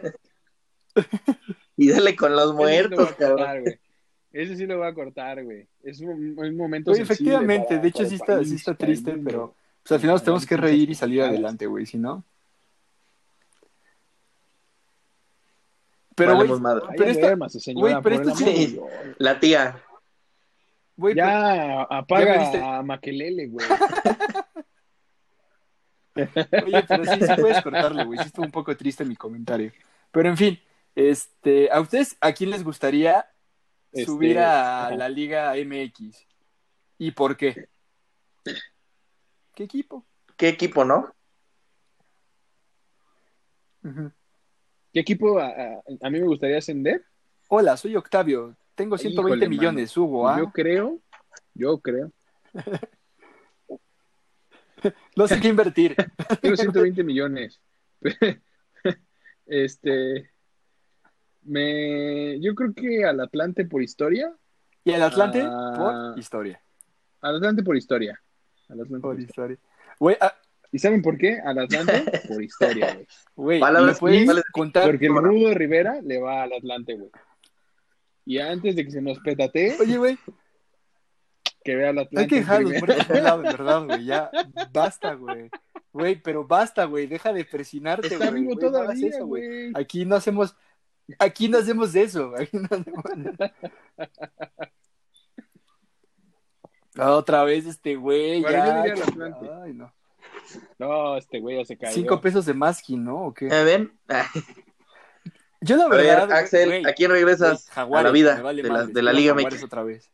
Y dale con los sí lo muertos, a cabrón. Ese sí lo voy a cortar, güey. Es un, un momento sensible efectivamente, para- de hecho sí está, país, sí está triste, pero pues al final nos tenemos que reír y salir adelante, güey, si no. Pero, güey, pero esta- señora, pero amor sí-. La tía. pero- Ya, apaga Ya a Maquelele, güey. Oye, pero sí, sí puedes cortarle, güey. Sí estuvo un poco triste mi comentario. Pero en fin, este, ¿a ustedes a quién les gustaría Este, subir a la Liga MX? ¿Y por qué? ¿Qué equipo? ¿Qué equipo, no? Ujú. ¿Qué equipo a, a- a mí me gustaría ascender? Hola, soy Octavio. Tengo 120 Híjole, millones, subo, ¿ah? Yo creo, yo creo. No sé qué invertir. Tengo 120 millones. Este, me, yo creo que al Atlante por historia, ¿Y el Atlante? Ah. Por historia. al Atlante por historia. Al Atlante por Por historia. historia. Güey, ah, ¿Y saben por qué? Al Atlante por historia, güey. güey, Palabras ¿me puedes principales. contar? Porque el Rudo Rivera le va al Atlante, güey. Y antes de que se nos petatee, Oye, güey, que vea al Atlante. hay que dejar los muertos lado, de verdad, güey. Ya, basta, güey. Güey, pero basta, güey. Deja de presionarte, Está güey. vivo Güey, no hagas todavía, eso, güey. Aquí no hacemos, aquí no hacemos de eso. Aquí no hacemos de- Otra vez este güey, Bueno, ya. yo diría el Atlante. Ay, no. No, este güey ya se cayó. Cinco pesos de masking, ¿no? ¿O qué? ¿Ya ven? Ah, Yo la A ver, verdad, Axel, güey, ¿a quién regresas güey, Jaguares, a la vida vale de la, de Liga MX? otra vez.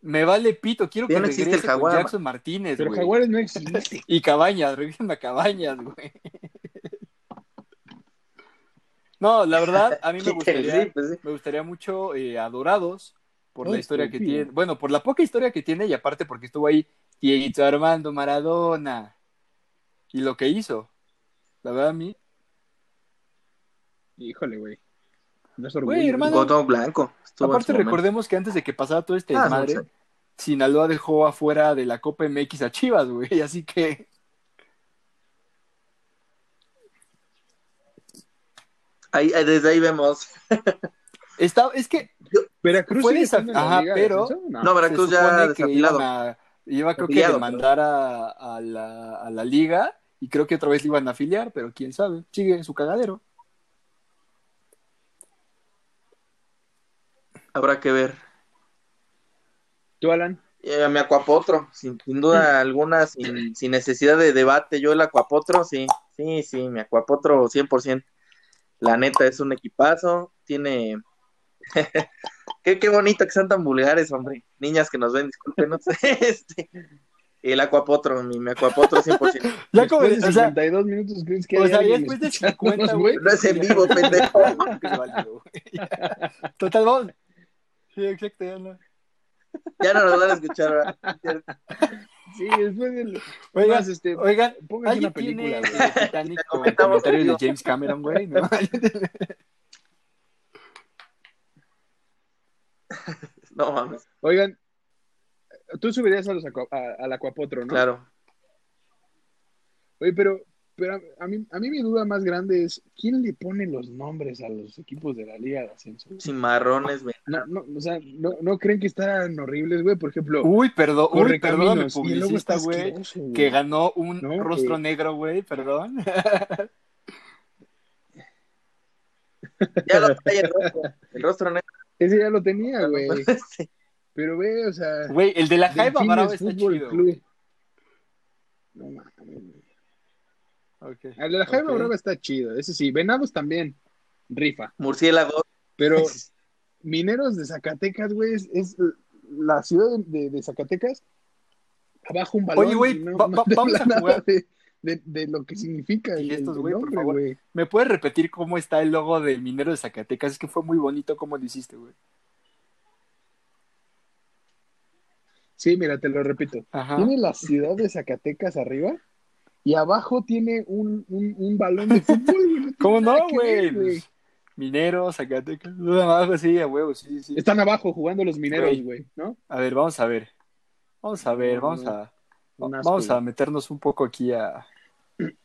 Me vale pito, quiero Ya que no existe regrese el con Jaguar, Jackson Martínez, Pero güey. Jaguares no existe. Y Cabañas, regresen a Cabañas, güey. No, la verdad, a mí me Sí, gustaría, pues sí. me gustaría mucho eh, a Dorados por la historia que tiene. Bueno, por la poca historia que tiene y aparte porque estuvo ahí Dieguito Armando Maradona y lo que hizo. La verdad, a mí. Híjole, güey. No es orgullo. Güey, hermano. Botón blanco. Estuvo Aparte, recordemos que antes de que pasara todo este Ah, desmadre, no sé. Sinaloa dejó afuera de la Copa MX a Chivas, güey. Así que. Ahí, desde ahí vemos. Está, es que Veracruz la ajá, pero-? No. No, Veracruz ya que desafilado. iban a, iba creo que demandar a, a la, a la liga y creo que otra vez le iban a afiliar, pero quién sabe, sigue en su cagadero. Habrá que ver. ¿Tú, Alan? Eh, me acuapotro, sin, sin duda alguna, sin, sin necesidad de debate. Yo el acuapotro, sí, sí, sí, me acuapotro 100%. La neta es un equipazo, tiene... qué, qué bonito que sean tan vulgares, hombre. Niñas que nos ven, discúlpenos. este, el acuapotro, mi, mi acuapotro 100%. Ya como, de o sea, 52 minutos, ¿crees que o hay sea, ya después de escuchándonos, 50, güey. No es en vivo, pendejo. Total, vamos. Sí, exacto, ya no. Ya no nos van a escuchar. ¿verdad? Sí, después del... Oigan, Más, este, oigan, pónganse ¿alguien una película, tiene güey. Titanic comentarios de. James Cameron, güey? ¿No? No mames, Oigan, tú subirías a los a- al acuapotro, ¿no? claro. Oye, pero pero a, a mí, a mí mi duda más grande es, ¿quién le pone los nombres a los equipos de la Liga de Ascenso? Cimarrones, güey. No, no, o sea, no, no creen que están horribles, güey. Por ejemplo, Uy, perdón, uy, perdón, logo publicista, está güey, que ganó un No, rostro que- negro, güey, perdón. Ya lo trae el rostro, el rostro negro. Ese ya lo tenía, güey. Sí. Pero ve, o sea, Güey, el de la Jaiba Brava está Fútbol chido. Club. No mames, güey. Ok. El de la Jaiba Ok. Brava está chido, ese sí. Venados también, rifa. Murciélago. Pero Mineros de Zacatecas, güey, es, es la ciudad de, de- de Zacatecas. Abajo un balón. Oye, güey, no- va- no va- te vamos habla a nada jugar. De, de- de lo que significa el, Y estos, el güey, por favor. ¿Me puedes repetir cómo está el logo del minero de Zacatecas? Es que fue muy bonito cómo lo hiciste, güey. Sí, mira, te lo repito. Ajá. Tiene la ciudad de Zacatecas arriba y abajo tiene un, un, un balón de fútbol, ¿Cómo no, güey? Minero, Zacatecas. Abajo, sí, a huevo, sí, sí. Están abajo jugando los mineros, Güey. güey, ¿no? A ver, vamos a ver. Vamos a ver, vamos a. Asco, Vamos a meternos un poco aquí a.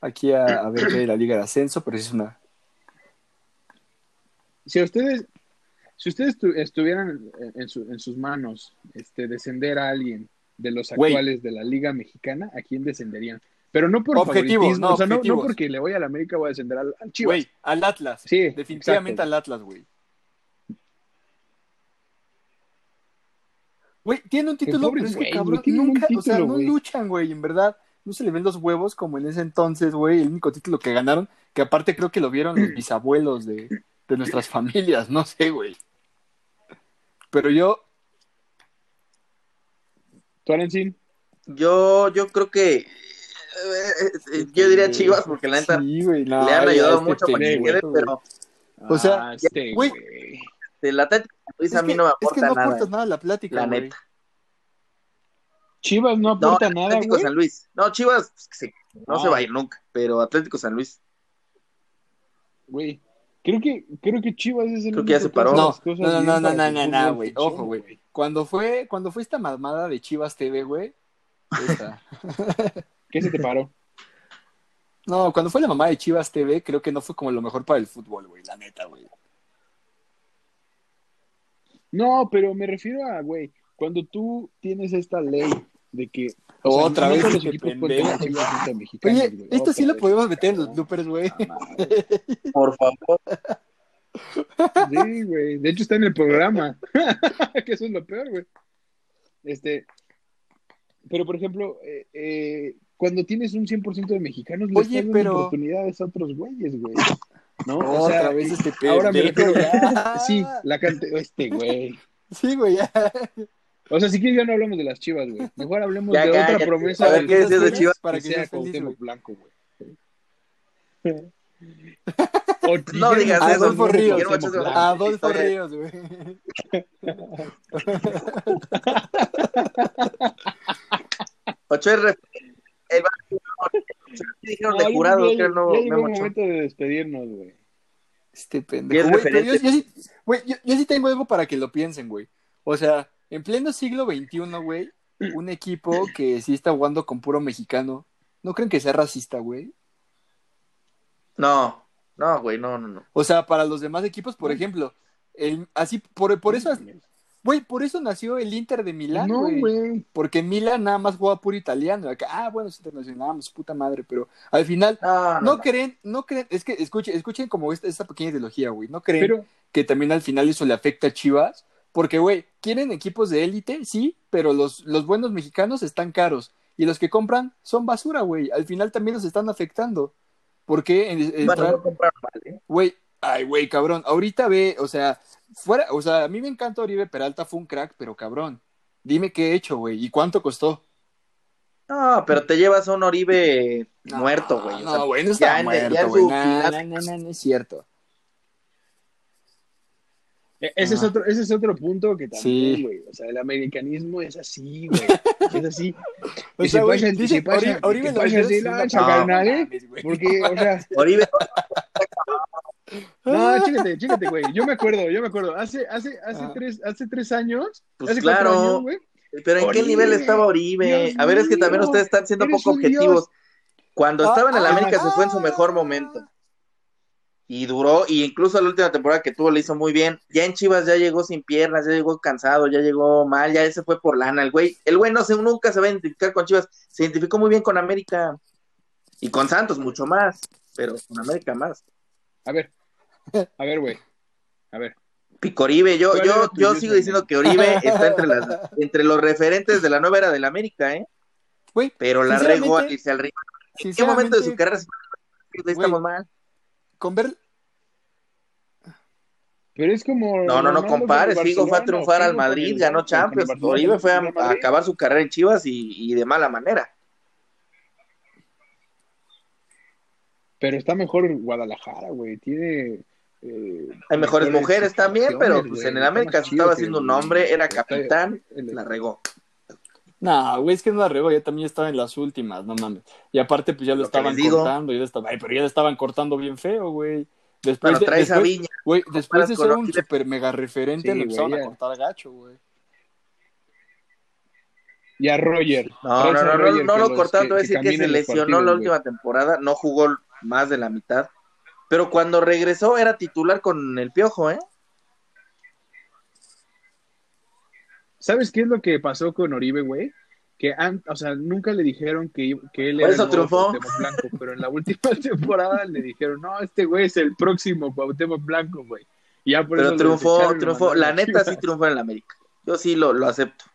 Aquí a, a ver qué hay de la Liga de Ascenso, pero sí es una. Si ustedes, si ustedes tu- estuvieran en, en su- en sus manos este, descender a alguien de los actuales de la Liga Mexicana, ¿a quién descenderían? Pero no por Objetivos, no, o sea, no, porque le voy a la América voy a descender al, al Chivas. Güey, al Atlas. Sí, Definitivamente exacto. al Atlas, güey. Güey, tiene un título, pero es que cabrón, nunca, o sea, no luchan, güey, en verdad. No se le ven los huevos como en ese entonces, güey. El único título que ganaron, que aparte creo que lo vieron los bisabuelos de, de nuestras familias, no sé, güey. Pero yo, ¿Tú, Arencín? Yo, yo creo que. eh, eh, yo diría Chivas porque la neta sí, güey, no, le han ayudado este mucho para que quede, pero O sea, Ah, este, güey, el Atlético Luis Es a que, no me es que aporta no nada. aportas nada a la plática, La güey. neta. Chivas no No, aporta nada, Atlético güey. San Luis. No, Chivas, pues, sí, no se va a ir nunca, pero Atlético San Luis. Güey. Creo que, creo que Chivas es el Creo que ya se paró. No, no, no, no, no, no, no, güey. Ojo, güey. Cuando fue, cuando fue esta mamada de Chivas TV, güey. ¿Qué se te paró? No, cuando fue la mamá de Chivas TV, creo que no fue como lo mejor para el fútbol, güey, la neta, güey. No, pero me refiero a, güey, cuando tú tienes esta ley de que o sea, Otra no vez los equipos pueden tener pendejo. 100% mexicanos, Oye, güey. esto sí lo podemos meter en los bloopers, güey. Ah. Por favor. Sí, güey. De hecho está en el programa. que eso es lo peor, güey. Este, pero por ejemplo, eh, eh, cuando tienes un 100% de mexicanos, le Oye, pero- oportunidades a otros güeyes, güey. ¿No? O Otra sea, vez este ahora me refiero ya. Sí, la cante este, güey. Sí, güey, ya. O sea, si quieres ya no hablamos de las chivas, güey. Mejor hablemos Ya, de otra promesa A ver, ¿qué decías de Chivas? Para que que sea Cuauhtémoc. Blanco, güey. O No digas eso, Adolfo Ochoa, Ríos. Ochoa Adolfo historia. Ríos, güey. Ocho es el dijeron de yo jurado que que ya- el nuevo ya llegó el momento de despedirnos, güey. Este pendejo. es Güey, pero yo, referente. yo sí, güey, yo, yo sí tengo algo para que lo piensen, güey. O sea, en pleno siglo XXI, güey, un equipo que sí está jugando con puro mexicano, ¿no creen que sea racista, güey? No, no, güey, no, no, no. O sea, para los demás equipos, por ejemplo, el, así, por, por eso, güey, por eso nació el Inter de Milán, No, güey. Porque en Milán nada más juega puro italiano. Acá, ah, bueno, es internacional, vamos, puta madre, pero al final, No, no, creen, no creen, es que escuchen, escuchen como esta, esta pequeña ideología, güey, no creen Pero, que también al final eso le afecta a Chivas, porque, güey, quieren equipos de élite, sí, pero los, los buenos mexicanos están caros y los que compran son basura, güey, al final también los están afectando. Porque en, Bueno, entrar- no mal, ¿eh? Güey, ay, güey, cabrón. Ahorita ve, o sea, fuera, o sea, a mí me encanta Oribe Peralta, fue un crack, pero cabrón. Dime qué he hecho, güey, y cuánto costó. No, pero te llevas a un Oribe No, muerto, güey. o sea, No, güey, no está muerto, güey. no, no, no, no es cierto. E- ese, es otro, ese es otro punto que también, Sí. güey. O sea, el americanismo es así, güey. Es así. O sea, se güey, dice, Oribe- Oribe lo carnal, ¿eh? Porque, o sea, Oribe, no, chécate, chécate, güey. Yo me acuerdo, yo me acuerdo. Hace, hace, hace, Ah. tres, hace tres años, Pues hace claro. cuatro años, güey. pero ¿en qué nivel estaba Oribe? Dios A ver, es que también ustedes están siendo poco dios. objetivos. Cuando Ah, estaba en el ah, América se fue en su ah. mejor momento. Y duró, y incluso la última temporada que tuvo le hizo muy bien. Ya en Chivas ya llegó sin piernas, ya llegó cansado, ya llegó mal, ya se fue por lana. El güey, el güey no se, nunca se va a identificar con Chivas. Se identificó muy bien con América y con Santos mucho más, pero con América más. A ver, a ver, güey. A ver. Picoribe, yo, ¿Cuál yo, yo username? sigo diciendo que Oribe está entre las, entre los referentes de la nueva era del América, ¿eh? Güey, Pero la regó al irse al rival. ¿En qué momento de su carrera estamos mal? Con ver, Pero es como. No, no, no compares. Figo fue a triunfar al Madrid, el- ganó Champions. Oribe fue a, acabar su carrera en Chivas y, y de mala manera. Pero está mejor Guadalajara, güey. Tiene. eh, Hay mejores mujeres también, pero pues en el América se estaba haciendo un nombre, era capitán, el- la regó. No, güey, es que no la regó, ya también estaba en las últimas, no mames. Y aparte, pues ya lo, estaban cortando, ya estaba, ay, pero ya lo estaban cortando bien feo, güey. Después de, a después- Viña. güey, después de ser un super mega referente, Sí, le empezaron güey, a cortar gacho, güey. Y a Roger. No, no, a no, no, lo cortaron, voy a decir que, se lesionó partidos, la güey. última temporada, no jugó más de la mitad. Pero cuando regresó era titular con el Piojo, ¿eh? ¿Sabes qué es lo que pasó con Oribe, güey? Que, o sea, nunca le dijeron que, que él Por era eso el. Cuauhtémoc Blanco, pero en la última temporada le dijeron, no, este güey es el próximo Cuauhtémoc Blanco, güey. Y ya por Pero triunfó, triunfó. La neta sí Chivas. triunfó en el América. Yo sí lo, lo acepto.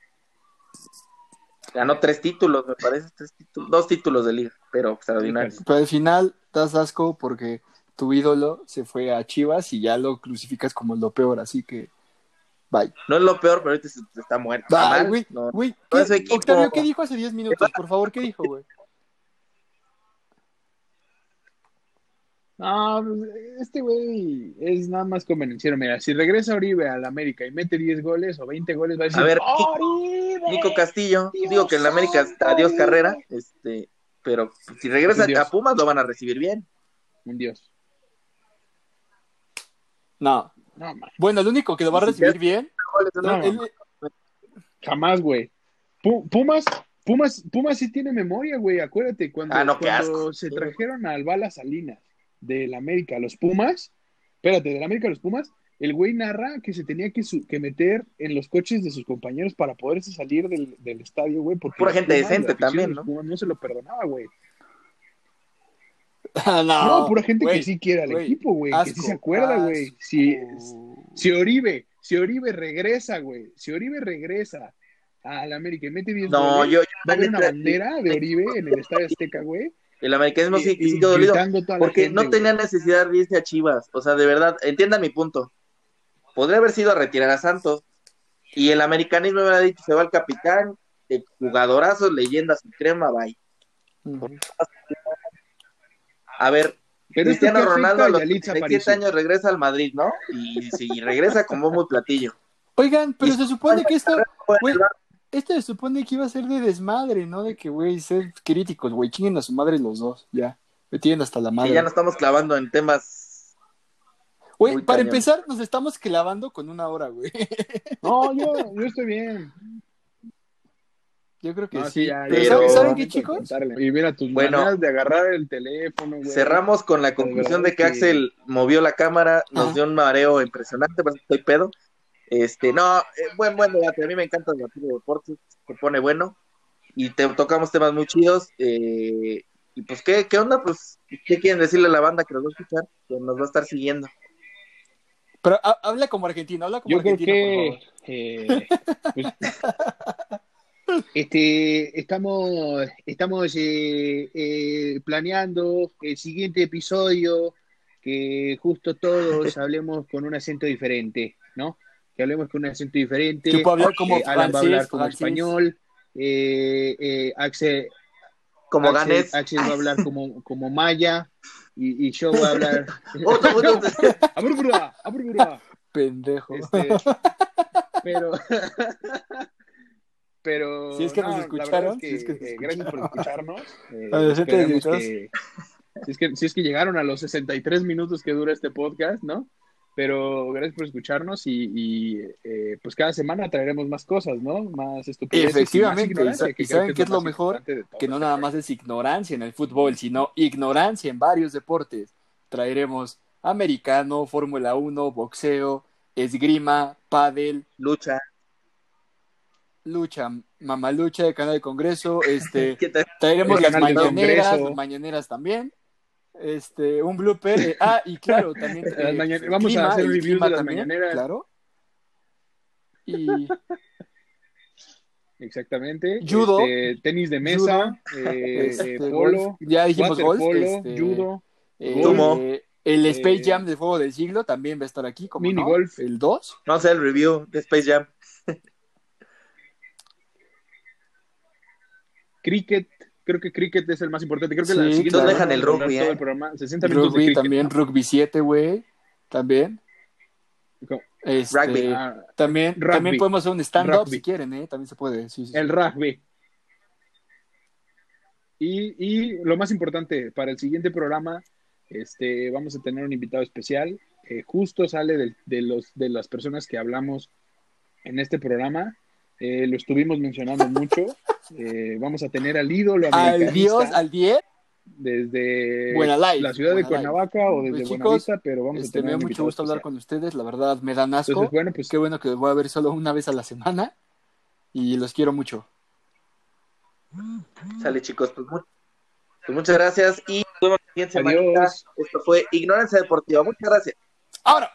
Ganó tres títulos, me parece, tres títulos, dos títulos de liga, pero extraordinario. Pero al final das asco porque tu ídolo se fue a Chivas y ya lo crucificas como lo peor, así que bye. No es lo peor, pero ahorita está muerto. Bye, Está mal, güey, no. güey, no ¿qué-. Octavio, ¿qué dijo hace 10 minutos? Por favor, ¿qué dijo, güey? No, pues, este güey es nada más convenciero. Mira, si regresa Oribe al América y mete 10 goles o 20 goles, va a decir, A ver, ¡Oribe! Nico Castillo, Dios digo que en la América santo, adiós carrera, este, pero si regresa a Pumas lo van a recibir bien. Un dios. No. No, man. Bueno, el único que lo va a recibir bien. No, el- Jamás, güey. Pu- Pumas, Pumas, Pumas sí tiene memoria, güey. Acuérdate, cuando, Ah, no, cuando se trajeron al Bala Salinas del América a los Pumas, espérate, del América a los Pumas, el güey narra que se tenía que, su- que meter en los coches de sus compañeros para poderse salir del, del estadio, güey. Porque Pura gente Pumas, decente también, ¿no? Pumas no se lo perdonaba, güey. no, No, pura gente que sí quiere al equipo, güey. Que sí se acuerda, güey. Si, si Oribe, si Oribe regresa, güey. Si Oribe regresa al América y mete 10 No, goles, yo, yo va a haber una bandera de Oribe en el Estadio Azteca, güey. el americanismo sí, y- sí quedó dolido, porque gente, no tenía necesidad de irse a Chivas, o sea, de verdad, entiendan mi punto. Podría haber sido a retirar a Santos, y el americanismo me hubiera dicho, se va el capitán, de jugadorazos, leyendas y crema, bye. A ver, Pero Cristiano Ronaldo a los Yalitza 37 Aparicio. años regresa al Madrid, ¿no? Y si regresa con bombo y platillo. Oigan, pero Y- se supone que esto, güey, esto se supone que iba a ser de desmadre, ¿no? De que, güey, ser críticos, güey, chinguen a su madre los dos, ya. Me tienen hasta la madre. ya nos estamos clavando en temas. Güey, para cañón. empezar, nos estamos clavando con una hora, güey. No, yo, yo estoy bien. Yo creo que No, sí. ya, Pero ¿saben, ya, ¿saben ya, qué, chicos? Y mira, tus Bueno. maneras de agarrar el teléfono, güey. Cerramos con la conclusión de que que- Axel movió la cámara, nos Ah. dio un mareo impresionante, parece que estoy pedo. Este, no, eh, buen, buen debate. A mí me encanta el debate de deportes, se pone bueno. Y te tocamos temas muy chidos. eh, y pues, ¿qué, ¿qué onda? Pues, ¿qué quieren decirle a la banda que nos va a escuchar? Que nos va a estar siguiendo. Pero ha- habla como argentino, habla como Yo creo argentino, que por favor. eh, pues, este estamos estamos eh, eh, planeando el siguiente episodio que justo todos hablemos con un acento diferente, ¿no? Que hablemos con un acento diferente. Yo puedo hablar como Eh, Alan va a hablar como español. eh, eh, Axel, Como Axel, ganes. Axel va a hablar como, como maya y, y yo voy a hablar. Otro, otro. Pendejo. Este, pero, pero. Si es que nos escucharon, es que, si es que nos eh, gracias por escucharnos. Eh, que, si, es que, si es que llegaron a los 63 minutos que dura este podcast, ¿no? Pero gracias por escucharnos y, y, eh, pues cada semana traeremos más cosas, ¿no? Más estupideces. y más Efectivamente, y, saben que qué es lo mejor, que no nada más es ignorancia en el fútbol, sino ignorancia en varios deportes. Traeremos americano, Fórmula 1, boxeo, esgrima, pádel, Lucha. Lucha, mamalucha de canal de Congreso, este, traeremos las mañaneras, las mañaneras también, este, un blooper, eh, ah, y claro, también Las eh, mañan- vamos a hacer el reviews de las también, mañaneras. claro, y Exactamente. Judo. Este, tenis de mesa, eh, este, eh, golf, ya dijimos golf, este, judo, eh, el Space Jam del juego del siglo también va a estar aquí, como mini no? golf. el 2, Vamos a hacer el review de Space Jam. Cricket. Creo que cricket es el más importante. Creo que Sí, la siguiente claro. Dejan el rugby, todo ¿eh? el programa, 60 minutos de rugby cricket. también, rugby 7, güey, también. Este, Rugby. También, Rugby. también podemos hacer un stand-up si quieren, ¿eh? También se puede, sí, sí, sí. el rugby. Y, y lo más importante, para el siguiente programa, este, vamos a tener un invitado especial. eh, justo sale de, los, de las personas que hablamos en este programa. Eh, lo estuvimos mencionando mucho. Eh, vamos a tener al ídolo Al americanista Dios, al 10, desde la ciudad de. Cuernavaca o desde Pues, chicos, Buenavista, pero vamos a este, tener me da mucho gusto hablar con ustedes, la verdad me dan asco. Entonces, bueno, pues Qué bueno que voy a ver solo una vez a la semana y los quiero mucho. Sale, chicos. Pues, pues muchas gracias y nos vemos la siguiente semana. Esto fue Ignorancia Deportiva. Muchas gracias. Ahora.